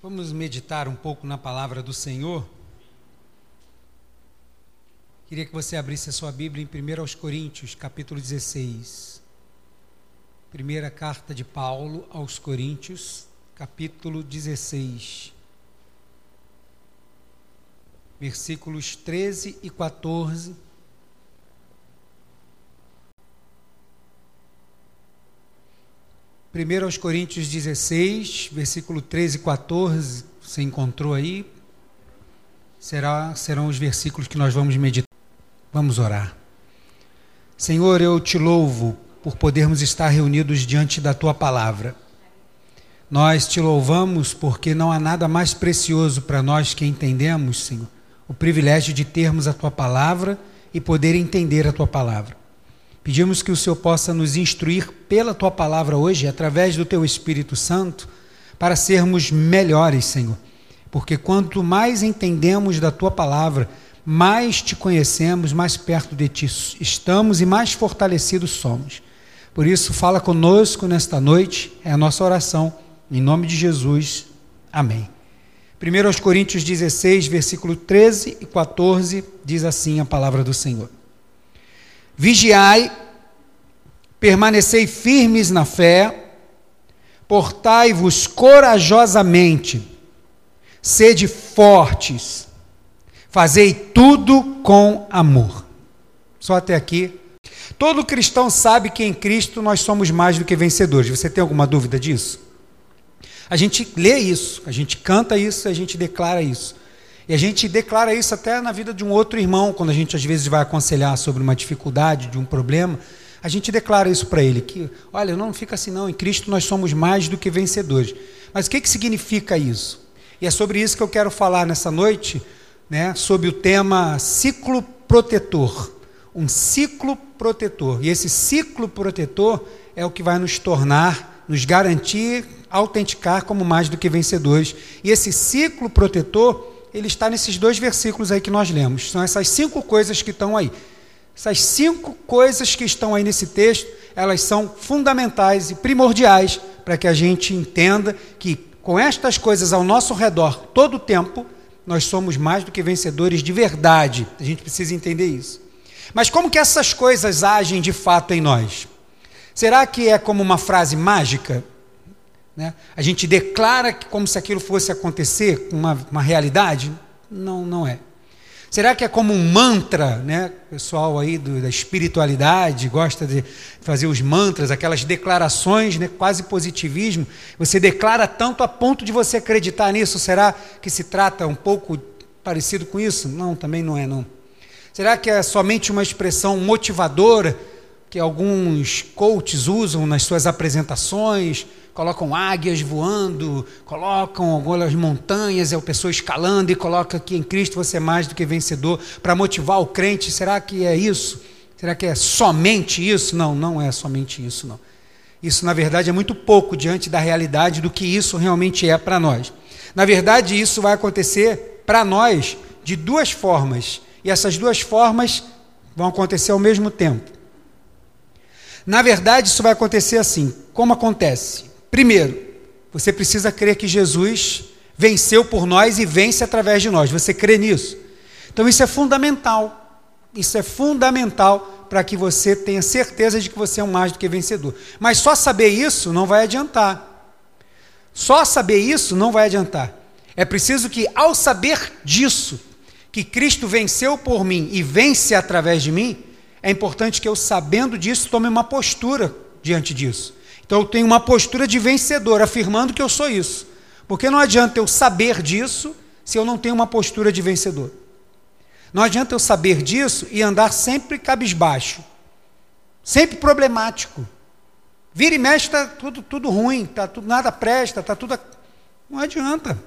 Vamos meditar um pouco na palavra do Senhor. Queria que você abrisse a sua Bíblia em 1 aos Coríntios, capítulo 16. Primeira carta de Paulo aos Coríntios, capítulo 16. Versículos 13 e 14 1 aos Coríntios 16, versículo 13 e 14, você encontrou aí? Será, serão os versículos que nós vamos meditar. Vamos orar. Senhor, eu te louvo por podermos estar reunidos diante da tua palavra. Nós te louvamos porque não há nada mais precioso para nós que entendemos, Senhor, o privilégio de termos a tua palavra e poder entender a tua palavra. Pedimos que o Senhor possa nos instruir pela tua palavra hoje, através do teu Espírito Santo, para sermos melhores, Senhor. Porque quanto mais entendemos da tua palavra, mais te conhecemos, mais perto de ti estamos e mais fortalecidos somos. Por isso, fala conosco nesta noite, é a nossa oração, em nome de Jesus. Amém. 1 aos Coríntios 16, versículo 13 e 14, diz assim a palavra do Senhor. Vigiai, permanecei firmes na fé, portai-vos corajosamente, sede fortes, fazei tudo com amor. Só até aqui. Todo cristão sabe que em Cristo nós somos mais do que vencedores. Você tem alguma dúvida disso? A gente lê isso, a gente canta isso, a gente declara isso. E a gente declara isso até na vida de um outro irmão, quando a gente às vezes vai aconselhar sobre uma dificuldade, de um problema. A gente declara isso para ele, que, olha, não fica assim não, em Cristo nós somos mais do que vencedores. Mas o que, que significa isso? E é sobre isso que eu quero falar nessa noite, né, sobre o tema ciclo protetor. Um ciclo protetor. E esse ciclo protetor é o que vai nos tornar, nos garantir, autenticar como mais do que vencedores. E esse ciclo protetor ele está nesses dois versículos aí que nós lemos. São essas cinco coisas que estão aí. Essas cinco coisas que estão aí nesse texto, elas são fundamentais e primordiais para que a gente entenda que com estas coisas ao nosso redor todo o tempo, nós somos mais do que vencedores de verdade. A gente precisa entender isso. Mas como que essas coisas agem de fato em nós? Será que é como uma frase mágica? Né? A gente declara que como se aquilo fosse acontecer, uma, uma realidade? Não, não é. Será que é como um mantra, né? O pessoal aí do, da espiritualidade gosta de fazer os mantras, aquelas declarações, né? quase positivismo. Você declara tanto a ponto de você acreditar nisso. Será que se trata um pouco parecido com isso? Não, também não é não. Será que é somente uma expressão motivadora que alguns coaches usam nas suas apresentações? Colocam águias voando, colocam algumas montanhas, é a pessoa escalando e coloca que em Cristo você é mais do que vencedor para motivar o crente. Será que é isso? Será que é somente isso? Não, não é somente isso, não. Isso, na verdade, é muito pouco diante da realidade do que isso realmente é para nós. Na verdade, isso vai acontecer para nós de duas formas, e essas duas formas vão acontecer ao mesmo tempo. Na verdade, isso vai acontecer assim: como acontece? Primeiro, você precisa crer que Jesus venceu por nós e vence através de nós. Você crê nisso? Então isso é fundamental. Isso é fundamental para que você tenha certeza de que você é um mais do que vencedor. Mas só saber isso não vai adiantar. Só saber isso não vai adiantar. É preciso que, ao saber disso, que Cristo venceu por mim e vence através de mim, é importante que eu, sabendo disso, tome uma postura diante disso. Então eu tenho uma postura de vencedor, afirmando que eu sou isso. Porque não adianta eu saber disso se eu não tenho uma postura de vencedor. Não adianta eu saber disso e andar sempre cabisbaixo, sempre problemático. Vira e mexe, está tudo, tudo ruim, tá tudo, nada presta, está tudo. Não adianta.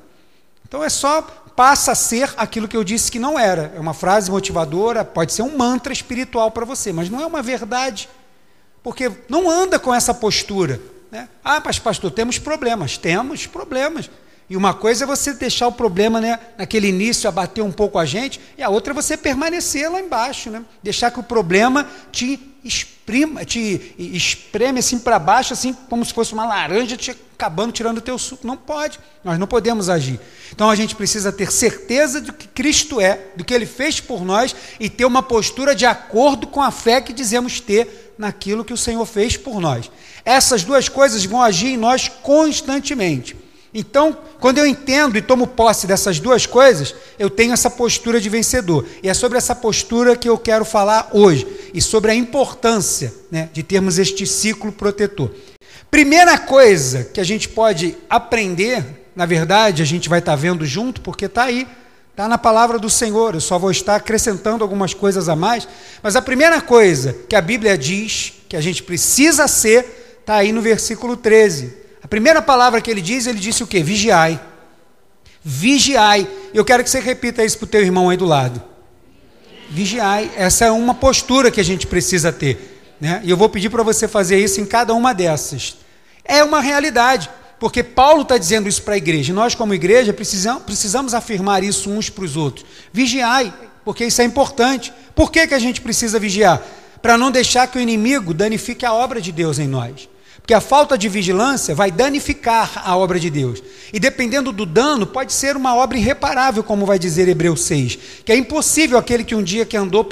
Então é só passa a ser aquilo que eu disse que não era. É uma frase motivadora, pode ser um mantra espiritual para você, mas não é uma verdade. Porque não anda com essa postura. Né? Ah, mas pastor, temos problemas. Temos problemas. E uma coisa é você deixar o problema né, naquele início abater um pouco a gente, e a outra é você permanecer lá embaixo, né? deixar que o problema te esprima, te espreme assim para baixo, assim como se fosse uma laranja te acabando tirando o teu suco. Não pode. Nós não podemos agir. Então a gente precisa ter certeza do que Cristo é, do que ele fez por nós e ter uma postura de acordo com a fé que dizemos ter naquilo que o Senhor fez por nós. Essas duas coisas vão agir em nós constantemente. Então, quando eu entendo e tomo posse dessas duas coisas, eu tenho essa postura de vencedor. E é sobre essa postura que eu quero falar hoje e sobre a importância né, de termos este ciclo protetor. Primeira coisa que a gente pode aprender, na verdade, a gente vai estar vendo junto, porque está aí, está na palavra do Senhor. Eu só vou estar acrescentando algumas coisas a mais. Mas a primeira coisa que a Bíblia diz que a gente precisa ser, está aí no versículo 13 a primeira palavra que ele diz, ele disse o quê? Vigiai. Vigiai. Eu quero que você repita isso para o teu irmão aí do lado. Vigiai. Essa é uma postura que a gente precisa ter. Né? E eu vou pedir para você fazer isso em cada uma dessas. É uma realidade. Porque Paulo está dizendo isso para a igreja. Nós, como igreja, precisamos, precisamos afirmar isso uns para os outros. Vigiai, porque isso é importante. Por que, que a gente precisa vigiar? Para não deixar que o inimigo danifique a obra de Deus em nós. Porque a falta de vigilância vai danificar a obra de Deus. E dependendo do dano, pode ser uma obra irreparável, como vai dizer Hebreus 6. Que é impossível aquele que um dia que andou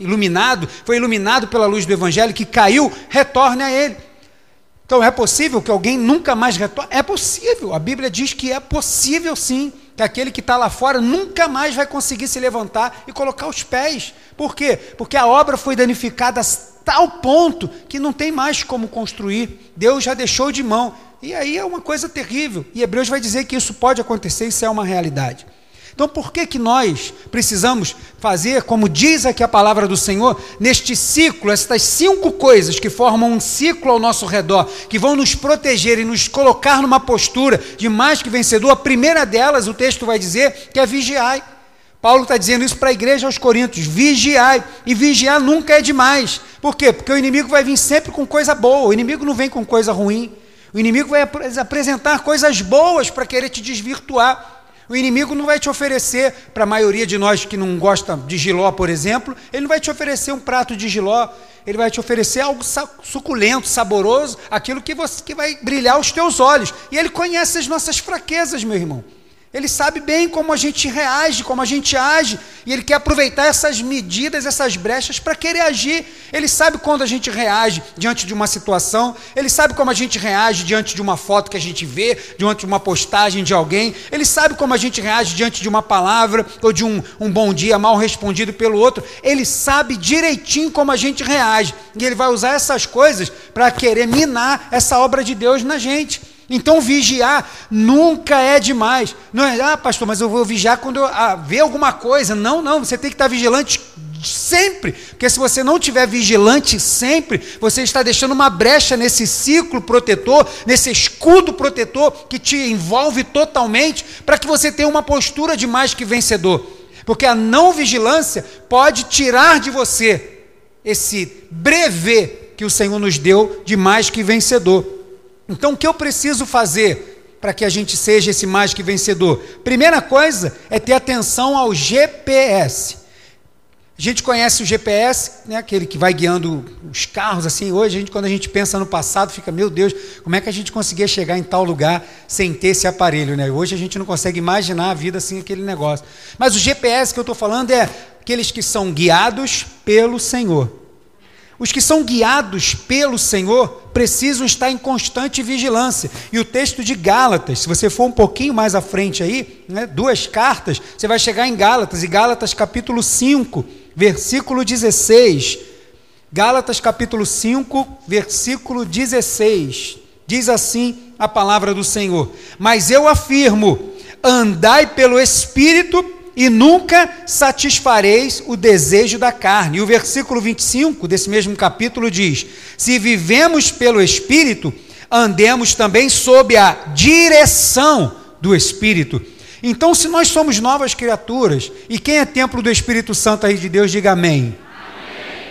iluminado, foi iluminado pela luz do Evangelho, que caiu, retorne a ele. Então é possível que alguém nunca mais retorne? É possível. A Bíblia diz que é possível sim. Que aquele que está lá fora nunca mais vai conseguir se levantar e colocar os pés. Por quê? Porque a obra foi danificada tal ponto que não tem mais como construir. Deus já deixou de mão. E aí é uma coisa terrível. E Hebreus vai dizer que isso pode acontecer, isso é uma realidade. Então, por que, que nós precisamos fazer, como diz aqui a palavra do Senhor, neste ciclo, estas cinco coisas que formam um ciclo ao nosso redor, que vão nos proteger e nos colocar numa postura de mais que vencedor? A primeira delas, o texto vai dizer que é vigiar. Paulo está dizendo isso para a igreja aos Coríntios: vigiai. E vigiar nunca é demais. Por quê? Porque o inimigo vai vir sempre com coisa boa, o inimigo não vem com coisa ruim. O inimigo vai apresentar coisas boas para querer te desvirtuar. O inimigo não vai te oferecer, para a maioria de nós que não gosta de giló, por exemplo, ele não vai te oferecer um prato de giló, ele vai te oferecer algo suculento, saboroso, aquilo que, você, que vai brilhar os teus olhos. E ele conhece as nossas fraquezas, meu irmão. Ele sabe bem como a gente reage, como a gente age, e ele quer aproveitar essas medidas, essas brechas para querer agir. Ele sabe quando a gente reage diante de uma situação, ele sabe como a gente reage diante de uma foto que a gente vê, diante de uma postagem de alguém, ele sabe como a gente reage diante de uma palavra ou de um, um bom dia mal respondido pelo outro. Ele sabe direitinho como a gente reage, e ele vai usar essas coisas para querer minar essa obra de Deus na gente. Então vigiar nunca é demais. Não é, ah, pastor, mas eu vou vigiar quando eu ah, ver alguma coisa. Não, não, você tem que estar vigilante sempre, porque se você não estiver vigilante sempre, você está deixando uma brecha nesse ciclo protetor, nesse escudo protetor que te envolve totalmente, para que você tenha uma postura de mais que vencedor. Porque a não vigilância pode tirar de você esse brevê que o Senhor nos deu de mais que vencedor. Então, o que eu preciso fazer para que a gente seja esse mais que vencedor? Primeira coisa é ter atenção ao GPS. A gente conhece o GPS, né, aquele que vai guiando os carros assim. Hoje, a gente, quando a gente pensa no passado, fica, meu Deus, como é que a gente conseguia chegar em tal lugar sem ter esse aparelho? Né? Hoje a gente não consegue imaginar a vida sem aquele negócio. Mas o GPS que eu estou falando é aqueles que são guiados pelo Senhor. Os que são guiados pelo Senhor precisam estar em constante vigilância. E o texto de Gálatas, se você for um pouquinho mais à frente aí, né, duas cartas, você vai chegar em Gálatas, e Gálatas capítulo 5, versículo 16. Gálatas capítulo 5, versículo 16. Diz assim a palavra do Senhor: Mas eu afirmo, andai pelo Espírito e nunca satisfareis o desejo da carne. E o versículo 25 desse mesmo capítulo diz: Se vivemos pelo Espírito, andemos também sob a direção do Espírito. Então, se nós somos novas criaturas, e quem é templo do Espírito Santo aí de Deus, diga amém.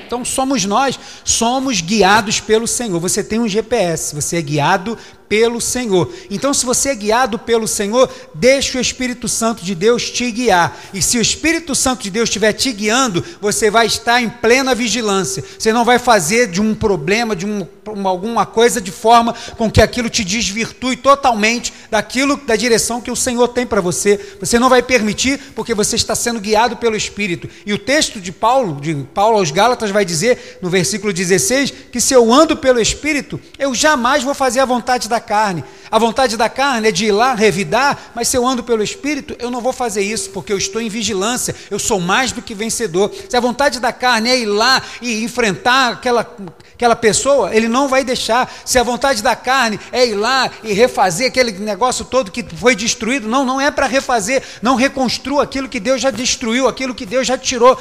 Então somos nós, somos guiados pelo Senhor. Você tem um GPS, você é guiado pelo Senhor. Então, se você é guiado pelo Senhor, deixe o Espírito Santo de Deus te guiar. E se o Espírito Santo de Deus estiver te guiando, você vai estar em plena vigilância. Você não vai fazer de um problema, de um, alguma coisa de forma com que aquilo te desvirtue totalmente daquilo, da direção que o Senhor tem para você. Você não vai permitir, porque você está sendo guiado pelo Espírito. E o texto de Paulo, de Paulo aos Gálatas, vai dizer, no versículo 16, que se eu ando pelo Espírito, eu jamais vou fazer a vontade da carne. A vontade da carne é de ir lá revidar, mas se eu ando pelo Espírito, eu não vou fazer isso, porque eu estou em vigilância, eu sou mais do que vencedor. Se a vontade da carne é ir lá e enfrentar aquela, aquela pessoa, ele não vai deixar. Se a vontade da carne é ir lá e refazer aquele negócio todo que foi destruído, não, não é para refazer, não reconstrua aquilo que Deus já destruiu, aquilo que Deus já tirou.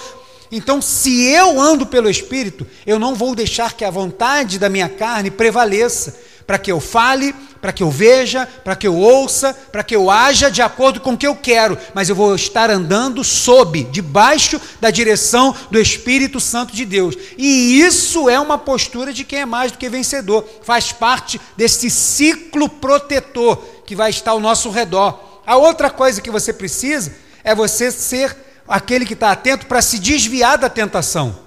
Então, se eu ando pelo Espírito, eu não vou deixar que a vontade da minha carne prevaleça para que eu fale, para que eu veja, para que eu ouça, para que eu haja de acordo com o que eu quero, mas eu vou estar andando sob, debaixo da direção do Espírito Santo de Deus. E isso é uma postura de quem é mais do que vencedor, faz parte desse ciclo protetor que vai estar ao nosso redor. A outra coisa que você precisa é você ser aquele que está atento para se desviar da tentação.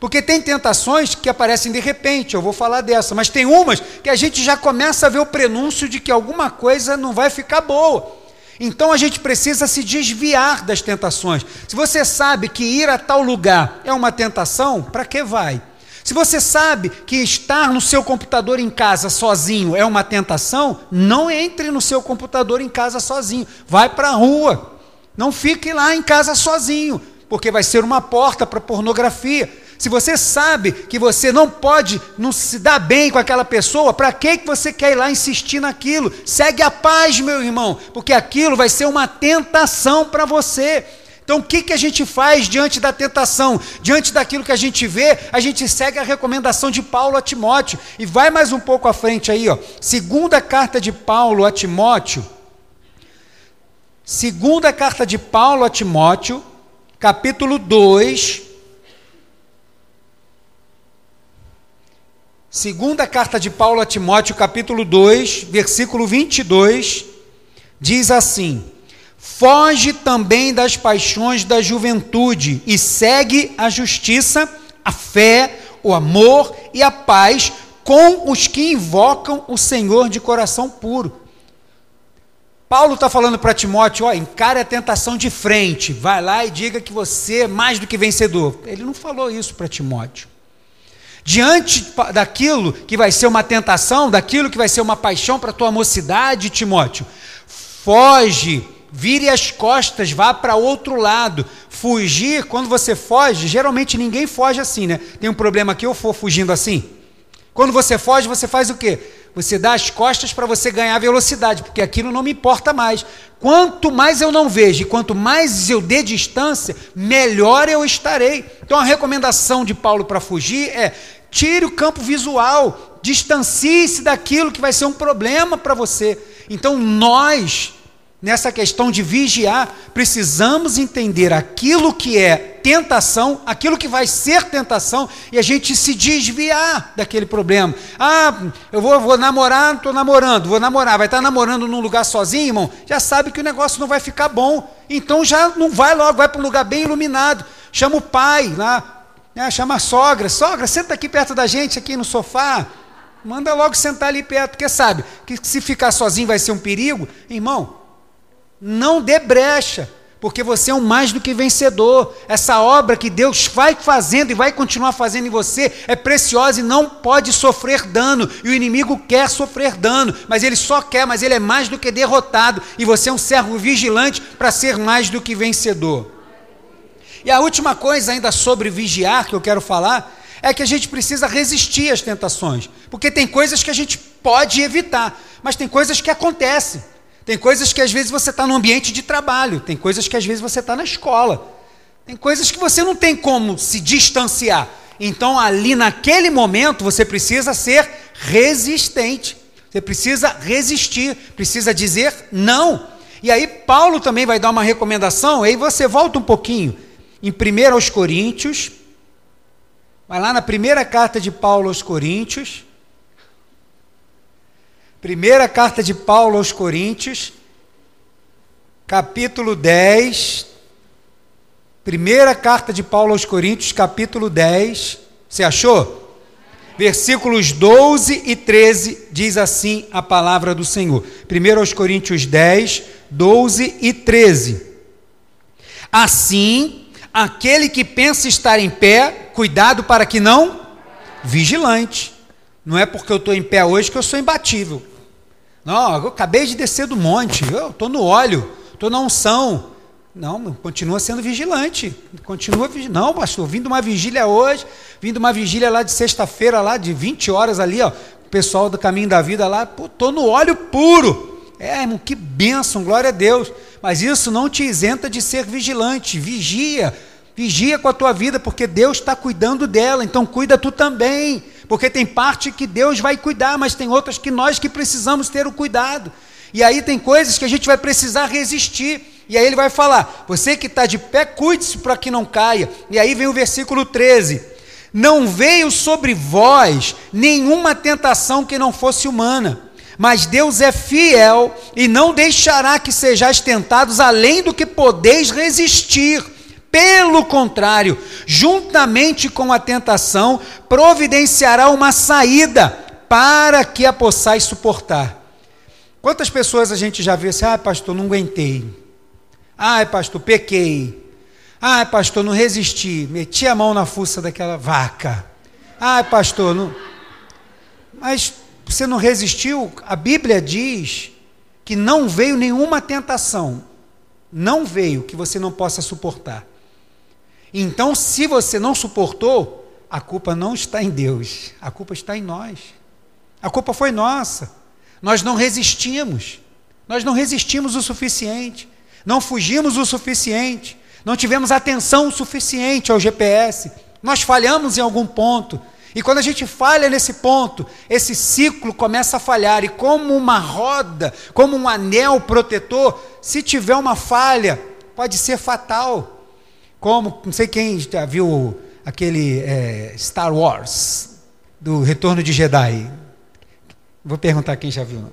Porque tem tentações que aparecem de repente, eu vou falar dessa, mas tem umas que a gente já começa a ver o prenúncio de que alguma coisa não vai ficar boa. Então a gente precisa se desviar das tentações. Se você sabe que ir a tal lugar é uma tentação, para que vai? Se você sabe que estar no seu computador em casa sozinho é uma tentação, não entre no seu computador em casa sozinho. Vai para a rua. Não fique lá em casa sozinho, porque vai ser uma porta para pornografia. Se você sabe que você não pode não se dar bem com aquela pessoa, para que você quer ir lá insistir naquilo? Segue a paz, meu irmão, porque aquilo vai ser uma tentação para você. Então, o que, que a gente faz diante da tentação? Diante daquilo que a gente vê, a gente segue a recomendação de Paulo a Timóteo. E vai mais um pouco à frente aí, ó. Segunda carta de Paulo a Timóteo. Segunda carta de Paulo a Timóteo, capítulo 2, Segunda carta de Paulo a Timóteo, capítulo 2, versículo 22, diz assim: Foge também das paixões da juventude e segue a justiça, a fé, o amor e a paz com os que invocam o Senhor de coração puro. Paulo está falando para Timóteo: ó, encare a tentação de frente, vai lá e diga que você é mais do que vencedor. Ele não falou isso para Timóteo. Diante daquilo que vai ser uma tentação, daquilo que vai ser uma paixão para a tua mocidade, Timóteo, foge, vire as costas, vá para outro lado. Fugir, quando você foge, geralmente ninguém foge assim, né? Tem um problema aqui, eu for fugindo assim. Quando você foge, você faz o quê? Você dá as costas para você ganhar velocidade, porque aquilo não me importa mais. Quanto mais eu não vejo e quanto mais eu dê distância, melhor eu estarei. Então a recomendação de Paulo para fugir é: tire o campo visual, distancie-se daquilo que vai ser um problema para você. Então nós nessa questão de vigiar, precisamos entender aquilo que é tentação, aquilo que vai ser tentação, e a gente se desviar daquele problema. Ah, eu vou, vou namorar, estou namorando, vou namorar, vai estar namorando num lugar sozinho, irmão, já sabe que o negócio não vai ficar bom. Então já não vai logo, vai para um lugar bem iluminado. Chama o pai lá, né, chama a sogra, sogra, senta aqui perto da gente, aqui no sofá. Manda logo sentar ali perto, porque sabe que se ficar sozinho vai ser um perigo. Irmão, não dê brecha, porque você é um mais do que vencedor. Essa obra que Deus vai fazendo e vai continuar fazendo em você é preciosa e não pode sofrer dano. E o inimigo quer sofrer dano, mas ele só quer, mas ele é mais do que derrotado. E você é um servo vigilante para ser mais do que vencedor. E a última coisa ainda sobre vigiar que eu quero falar é que a gente precisa resistir às tentações, porque tem coisas que a gente pode evitar, mas tem coisas que acontecem. Tem coisas que às vezes você está no ambiente de trabalho, tem coisas que às vezes você está na escola, tem coisas que você não tem como se distanciar. Então, ali naquele momento, você precisa ser resistente, você precisa resistir, precisa dizer não. E aí, Paulo também vai dar uma recomendação, aí você volta um pouquinho, em 1 aos Coríntios, vai lá na primeira carta de Paulo aos Coríntios, Primeira carta de Paulo aos Coríntios, capítulo 10. Primeira carta de Paulo aos Coríntios, capítulo 10. Você achou? Versículos 12 e 13 diz assim a palavra do Senhor. Primeiro aos Coríntios 10, 12 e 13. Assim, aquele que pensa estar em pé, cuidado para que não vigilante. Não é porque eu estou em pé hoje que eu sou imbatível. Não, eu acabei de descer do monte, eu estou no óleo, estou na unção. Não, continua sendo vigilante. Continua Não, pastor, vim de uma vigília hoje, vim de uma vigília lá de sexta-feira, lá de 20 horas ali, ó. O pessoal do caminho da vida lá, pô, tô no óleo puro. É, irmão, que bênção, glória a Deus. Mas isso não te isenta de ser vigilante. Vigia, vigia com a tua vida, porque Deus está cuidando dela. Então cuida tu também porque tem parte que Deus vai cuidar, mas tem outras que nós que precisamos ter o cuidado. E aí tem coisas que a gente vai precisar resistir. E aí ele vai falar: você que está de pé, cuide-se para que não caia. E aí vem o versículo 13: Não veio sobre vós nenhuma tentação que não fosse humana, mas Deus é fiel e não deixará que sejais tentados além do que podeis resistir pelo contrário, juntamente com a tentação, providenciará uma saída para que a possais suportar. Quantas pessoas a gente já viu assim, ah, pastor, não aguentei. Ah, pastor, pequei. Ah, pastor, não resisti. Meti a mão na fuça daquela vaca. Ah, pastor, não. Mas você não resistiu? A Bíblia diz que não veio nenhuma tentação. Não veio que você não possa suportar. Então, se você não suportou, a culpa não está em Deus, a culpa está em nós. A culpa foi nossa. Nós não resistimos. Nós não resistimos o suficiente. Não fugimos o suficiente. Não tivemos atenção suficiente ao GPS. Nós falhamos em algum ponto. E quando a gente falha nesse ponto, esse ciclo começa a falhar. E como uma roda, como um anel protetor, se tiver uma falha, pode ser fatal. Como, não sei quem já viu aquele é, Star Wars, do Retorno de Jedi. Vou perguntar quem já viu.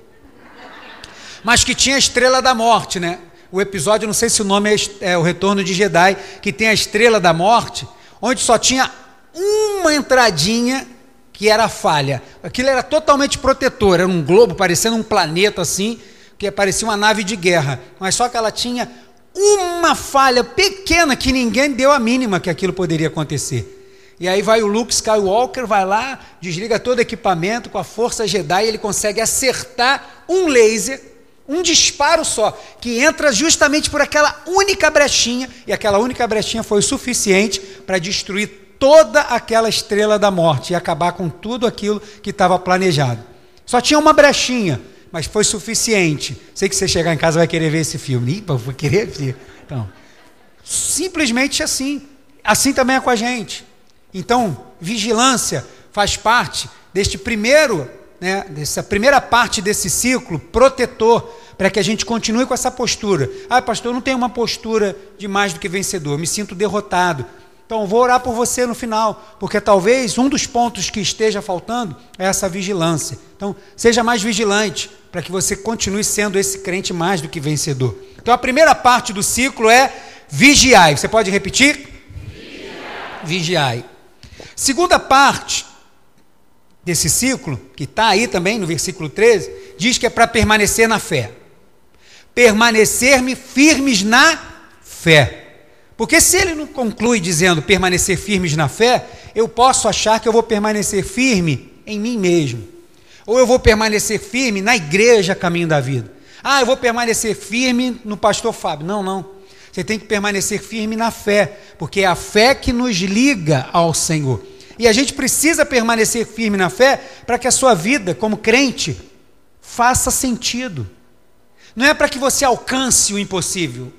Mas que tinha a Estrela da Morte, né? O episódio, não sei se o nome é, é o Retorno de Jedi, que tem a Estrela da Morte, onde só tinha uma entradinha que era falha. Aquilo era totalmente protetor, era um globo parecendo um planeta assim, que parecia uma nave de guerra, mas só que ela tinha uma falha pequena que ninguém deu a mínima que aquilo poderia acontecer. E aí vai o Luke Skywalker, vai lá, desliga todo o equipamento com a força Jedi, ele consegue acertar um laser, um disparo só, que entra justamente por aquela única brechinha, e aquela única brechinha foi o suficiente para destruir toda aquela estrela da morte e acabar com tudo aquilo que estava planejado. Só tinha uma brechinha, mas foi suficiente. Sei que você chegar em casa vai querer ver esse filme. Ih, vou querer ver. Então, simplesmente assim. Assim também é com a gente. Então, vigilância faz parte deste primeiro, né, dessa primeira parte desse ciclo protetor, para que a gente continue com essa postura. Ah, pastor, eu não tenho uma postura de mais do que vencedor, eu me sinto derrotado. Então, vou orar por você no final, porque talvez um dos pontos que esteja faltando é essa vigilância. Então, seja mais vigilante, para que você continue sendo esse crente mais do que vencedor. Então, a primeira parte do ciclo é vigiai. Você pode repetir? Vigiai. vigiai. Segunda parte desse ciclo, que está aí também no versículo 13, diz que é para permanecer na fé. Permanecer-me firmes na fé. Porque se ele não conclui dizendo permanecer firmes na fé, eu posso achar que eu vou permanecer firme em mim mesmo. Ou eu vou permanecer firme na igreja caminho da vida. Ah, eu vou permanecer firme no pastor Fábio. Não, não. Você tem que permanecer firme na fé, porque é a fé que nos liga ao Senhor. E a gente precisa permanecer firme na fé para que a sua vida, como crente, faça sentido. Não é para que você alcance o impossível,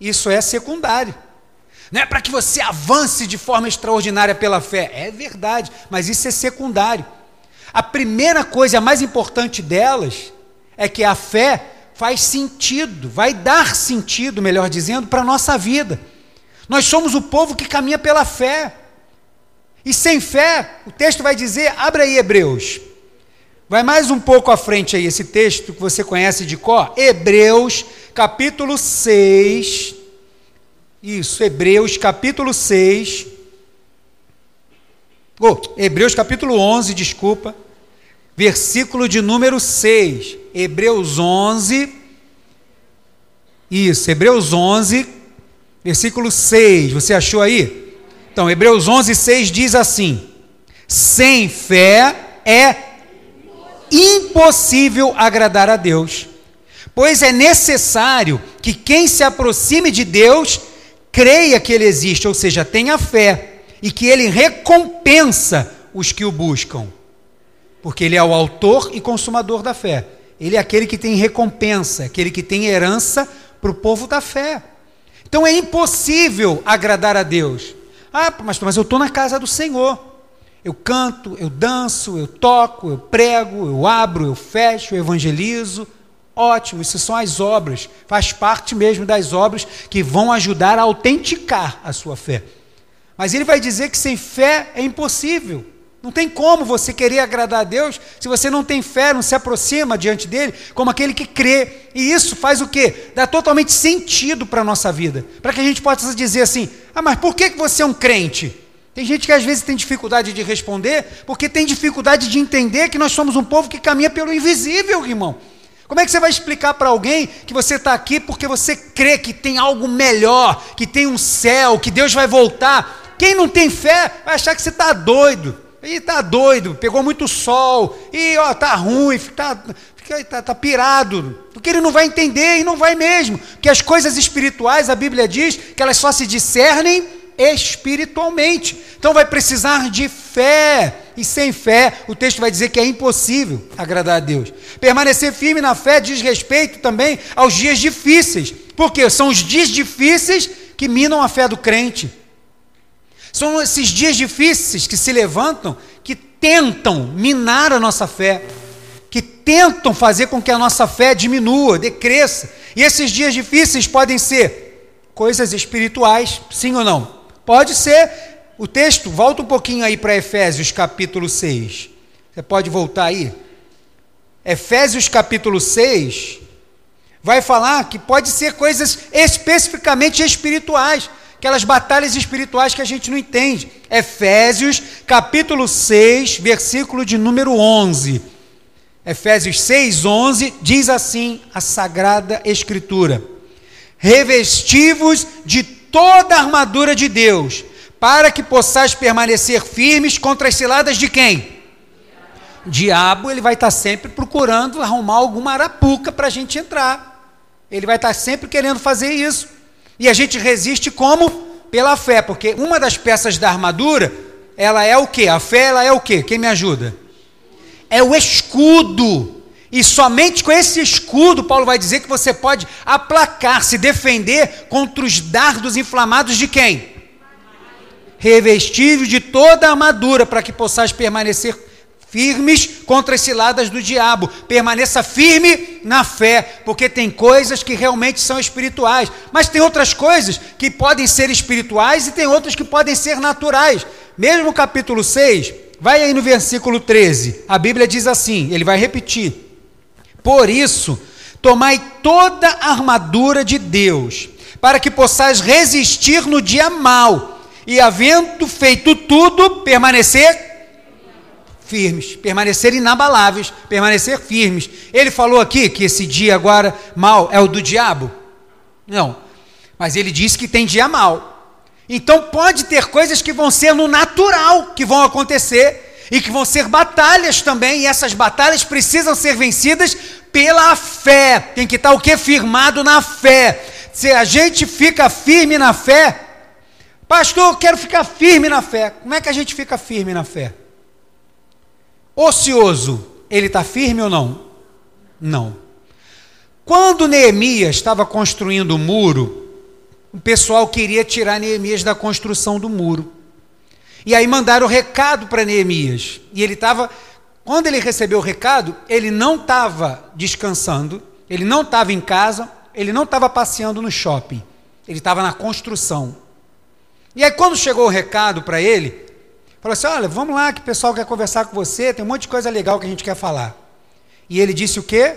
isso é secundário. Não é para que você avance de forma extraordinária pela fé. É verdade, mas isso é secundário. A primeira coisa, a mais importante delas, é que a fé faz sentido, vai dar sentido, melhor dizendo, para a nossa vida. Nós somos o povo que caminha pela fé. E sem fé, o texto vai dizer, abre aí Hebreus. Vai mais um pouco à frente aí, esse texto que você conhece de cor, Hebreus, capítulo 6. Isso, Hebreus, capítulo 6. Oh, Hebreus, capítulo 11, desculpa. Versículo de número 6. Hebreus 11. Isso, Hebreus 11, versículo 6. Você achou aí? Então, Hebreus 11, 6 diz assim: Sem fé é impossível agradar a Deus, pois é necessário que quem se aproxime de Deus creia que Ele existe, ou seja, tenha fé, e que Ele recompensa os que o buscam, porque Ele é o autor e consumador da fé. Ele é aquele que tem recompensa, aquele que tem herança para o povo da fé. Então é impossível agradar a Deus. Ah, mas, mas eu estou na casa do Senhor. Eu canto, eu danço, eu toco, eu prego, eu abro, eu fecho, eu evangelizo. Ótimo, isso são as obras, faz parte mesmo das obras que vão ajudar a autenticar a sua fé. Mas ele vai dizer que sem fé é impossível. Não tem como você querer agradar a Deus se você não tem fé, não se aproxima diante dele como aquele que crê. E isso faz o quê? Dá totalmente sentido para a nossa vida. Para que a gente possa dizer assim: ah, mas por que você é um crente? Tem gente que às vezes tem dificuldade de responder, porque tem dificuldade de entender que nós somos um povo que caminha pelo invisível, irmão. Como é que você vai explicar para alguém que você está aqui porque você crê que tem algo melhor, que tem um céu, que Deus vai voltar? Quem não tem fé vai achar que você está doido. E está doido, pegou muito sol, e ó, tá ruim, está tá, tá pirado, porque ele não vai entender e não vai mesmo. Que as coisas espirituais, a Bíblia diz que elas só se discernem espiritualmente. Então vai precisar de fé. E sem fé, o texto vai dizer que é impossível agradar a Deus. Permanecer firme na fé diz respeito também aos dias difíceis. Porque são os dias difíceis que minam a fé do crente. São esses dias difíceis que se levantam, que tentam minar a nossa fé, que tentam fazer com que a nossa fé diminua, decresça. E esses dias difíceis podem ser coisas espirituais, sim ou não? Pode ser. O texto, volta um pouquinho aí para Efésios capítulo 6. Você pode voltar aí? Efésios capítulo 6 vai falar que pode ser coisas especificamente espirituais, aquelas batalhas espirituais que a gente não entende. Efésios capítulo 6, versículo de número 11. Efésios 6, 11 diz assim a sagrada escritura: Revestivos de toda a armadura de Deus, para que possais permanecer firmes contra as ciladas de quem? Diabo, ele vai estar sempre procurando arrumar alguma arapuca para a gente entrar. Ele vai estar sempre querendo fazer isso. E a gente resiste como? Pela fé, porque uma das peças da armadura, ela é o que? A fé, ela é o que? Quem me ajuda? É o escudo. E somente com esse escudo, Paulo vai dizer que você pode aplacar, se defender contra os dardos inflamados de quem? Revestível de toda a armadura, para que possais permanecer firmes contra as ciladas do diabo. Permaneça firme na fé, porque tem coisas que realmente são espirituais, mas tem outras coisas que podem ser espirituais e tem outras que podem ser naturais. Mesmo capítulo 6, vai aí no versículo 13. A Bíblia diz assim, ele vai repetir: por isso, tomai toda a armadura de Deus, para que possais resistir no dia mau, e havendo feito tudo, permanecer firmes, permanecer inabaláveis, permanecer firmes. Ele falou aqui que esse dia agora mal é o do diabo? Não. Mas ele disse que tem dia mal. Então pode ter coisas que vão ser no natural que vão acontecer e que vão ser batalhas também, e essas batalhas precisam ser vencidas pela fé. Tem que estar o que? Firmado na fé. Se a gente fica firme na fé, pastor, eu quero ficar firme na fé. Como é que a gente fica firme na fé? Ocioso, ele está firme ou não? Não. Quando Neemias estava construindo o muro, o pessoal queria tirar Neemias da construção do muro. E aí mandaram o recado para Neemias. E ele estava, quando ele recebeu o recado, ele não estava descansando, ele não estava em casa, ele não estava passeando no shopping, ele estava na construção. E aí, quando chegou o recado para ele, Falou assim: olha, vamos lá que o pessoal quer conversar com você, tem um monte de coisa legal que a gente quer falar. E ele disse o quê?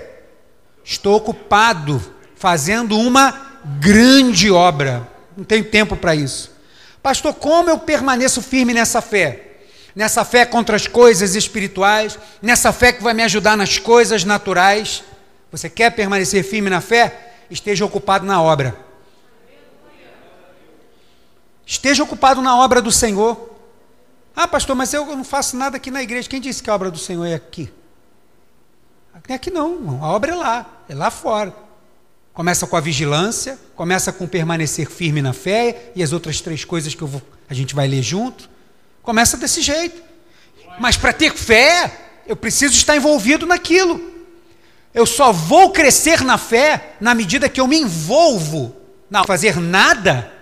Estou ocupado fazendo uma grande obra. Não tenho tempo para isso. Pastor, como eu permaneço firme nessa fé? Nessa fé contra as coisas espirituais, nessa fé que vai me ajudar nas coisas naturais. Você quer permanecer firme na fé? Esteja ocupado na obra. Esteja ocupado na obra do Senhor. Ah, pastor, mas eu não faço nada aqui na igreja. Quem disse que a obra do Senhor é aqui? É aqui não, a obra é lá, é lá fora. Começa com a vigilância, começa com permanecer firme na fé e as outras três coisas que vou, a gente vai ler junto. Começa desse jeito. Mas para ter fé, eu preciso estar envolvido naquilo. Eu só vou crescer na fé na medida que eu me envolvo. Não fazer nada,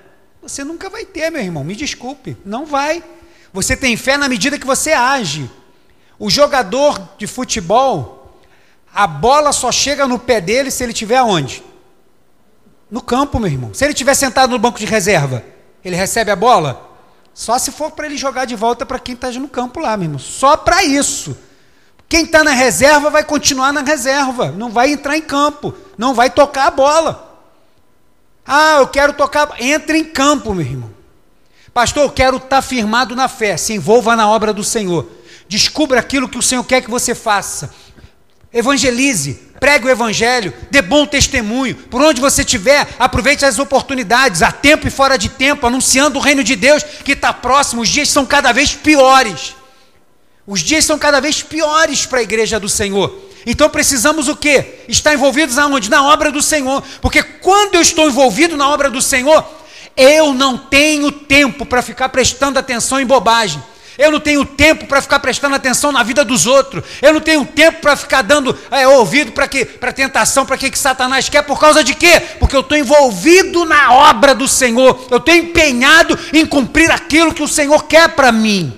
você nunca vai ter, meu irmão. Me desculpe, não vai. Você tem fé na medida que você age. O jogador de futebol, a bola só chega no pé dele se ele estiver aonde? No campo, meu irmão. Se ele estiver sentado no banco de reserva, ele recebe a bola? Só se for para ele jogar de volta para quem está no campo lá, meu irmão. Só para isso. Quem está na reserva vai continuar na reserva, não vai entrar em campo, não vai tocar a bola. Ah, eu quero tocar. Entre em campo, meu irmão. Pastor, eu quero estar tá firmado na fé. Se envolva na obra do Senhor. Descubra aquilo que o Senhor quer que você faça. Evangelize, pregue o evangelho, dê bom testemunho. Por onde você estiver, aproveite as oportunidades, a tempo e fora de tempo, anunciando o reino de Deus que está próximo. Os dias são cada vez piores. Os dias são cada vez piores para a igreja do Senhor. Então precisamos o quê? Estar envolvidos aonde? Na obra do Senhor. Porque quando eu estou envolvido na obra do Senhor, eu não tenho tempo para ficar prestando atenção em bobagem. Eu não tenho tempo para ficar prestando atenção na vida dos outros. Eu não tenho tempo para ficar dando é, ouvido para que para tentação, para que, que Satanás quer. Por causa de quê? Porque eu estou envolvido na obra do Senhor. Eu estou empenhado em cumprir aquilo que o Senhor quer para mim.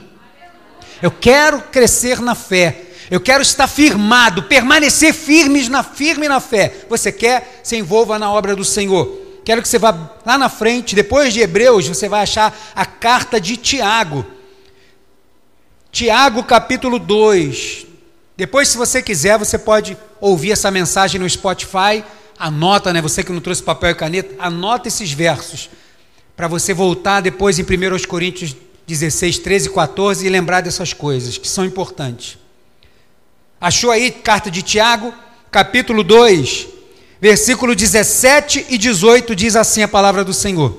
Eu quero crescer na fé. Eu quero estar firmado, permanecer firmes na firme na fé. Você quer? Se envolva na obra do Senhor. Quero que você vá lá na frente, depois de Hebreus, você vai achar a carta de Tiago. Tiago capítulo 2. Depois, se você quiser, você pode ouvir essa mensagem no Spotify. Anota, né? Você que não trouxe papel e caneta, anota esses versos. Para você voltar depois em 1 Coríntios 16, 13 e 14 e lembrar dessas coisas que são importantes. Achou aí carta de Tiago, capítulo 2, versículo 17 e 18 diz assim a palavra do Senhor: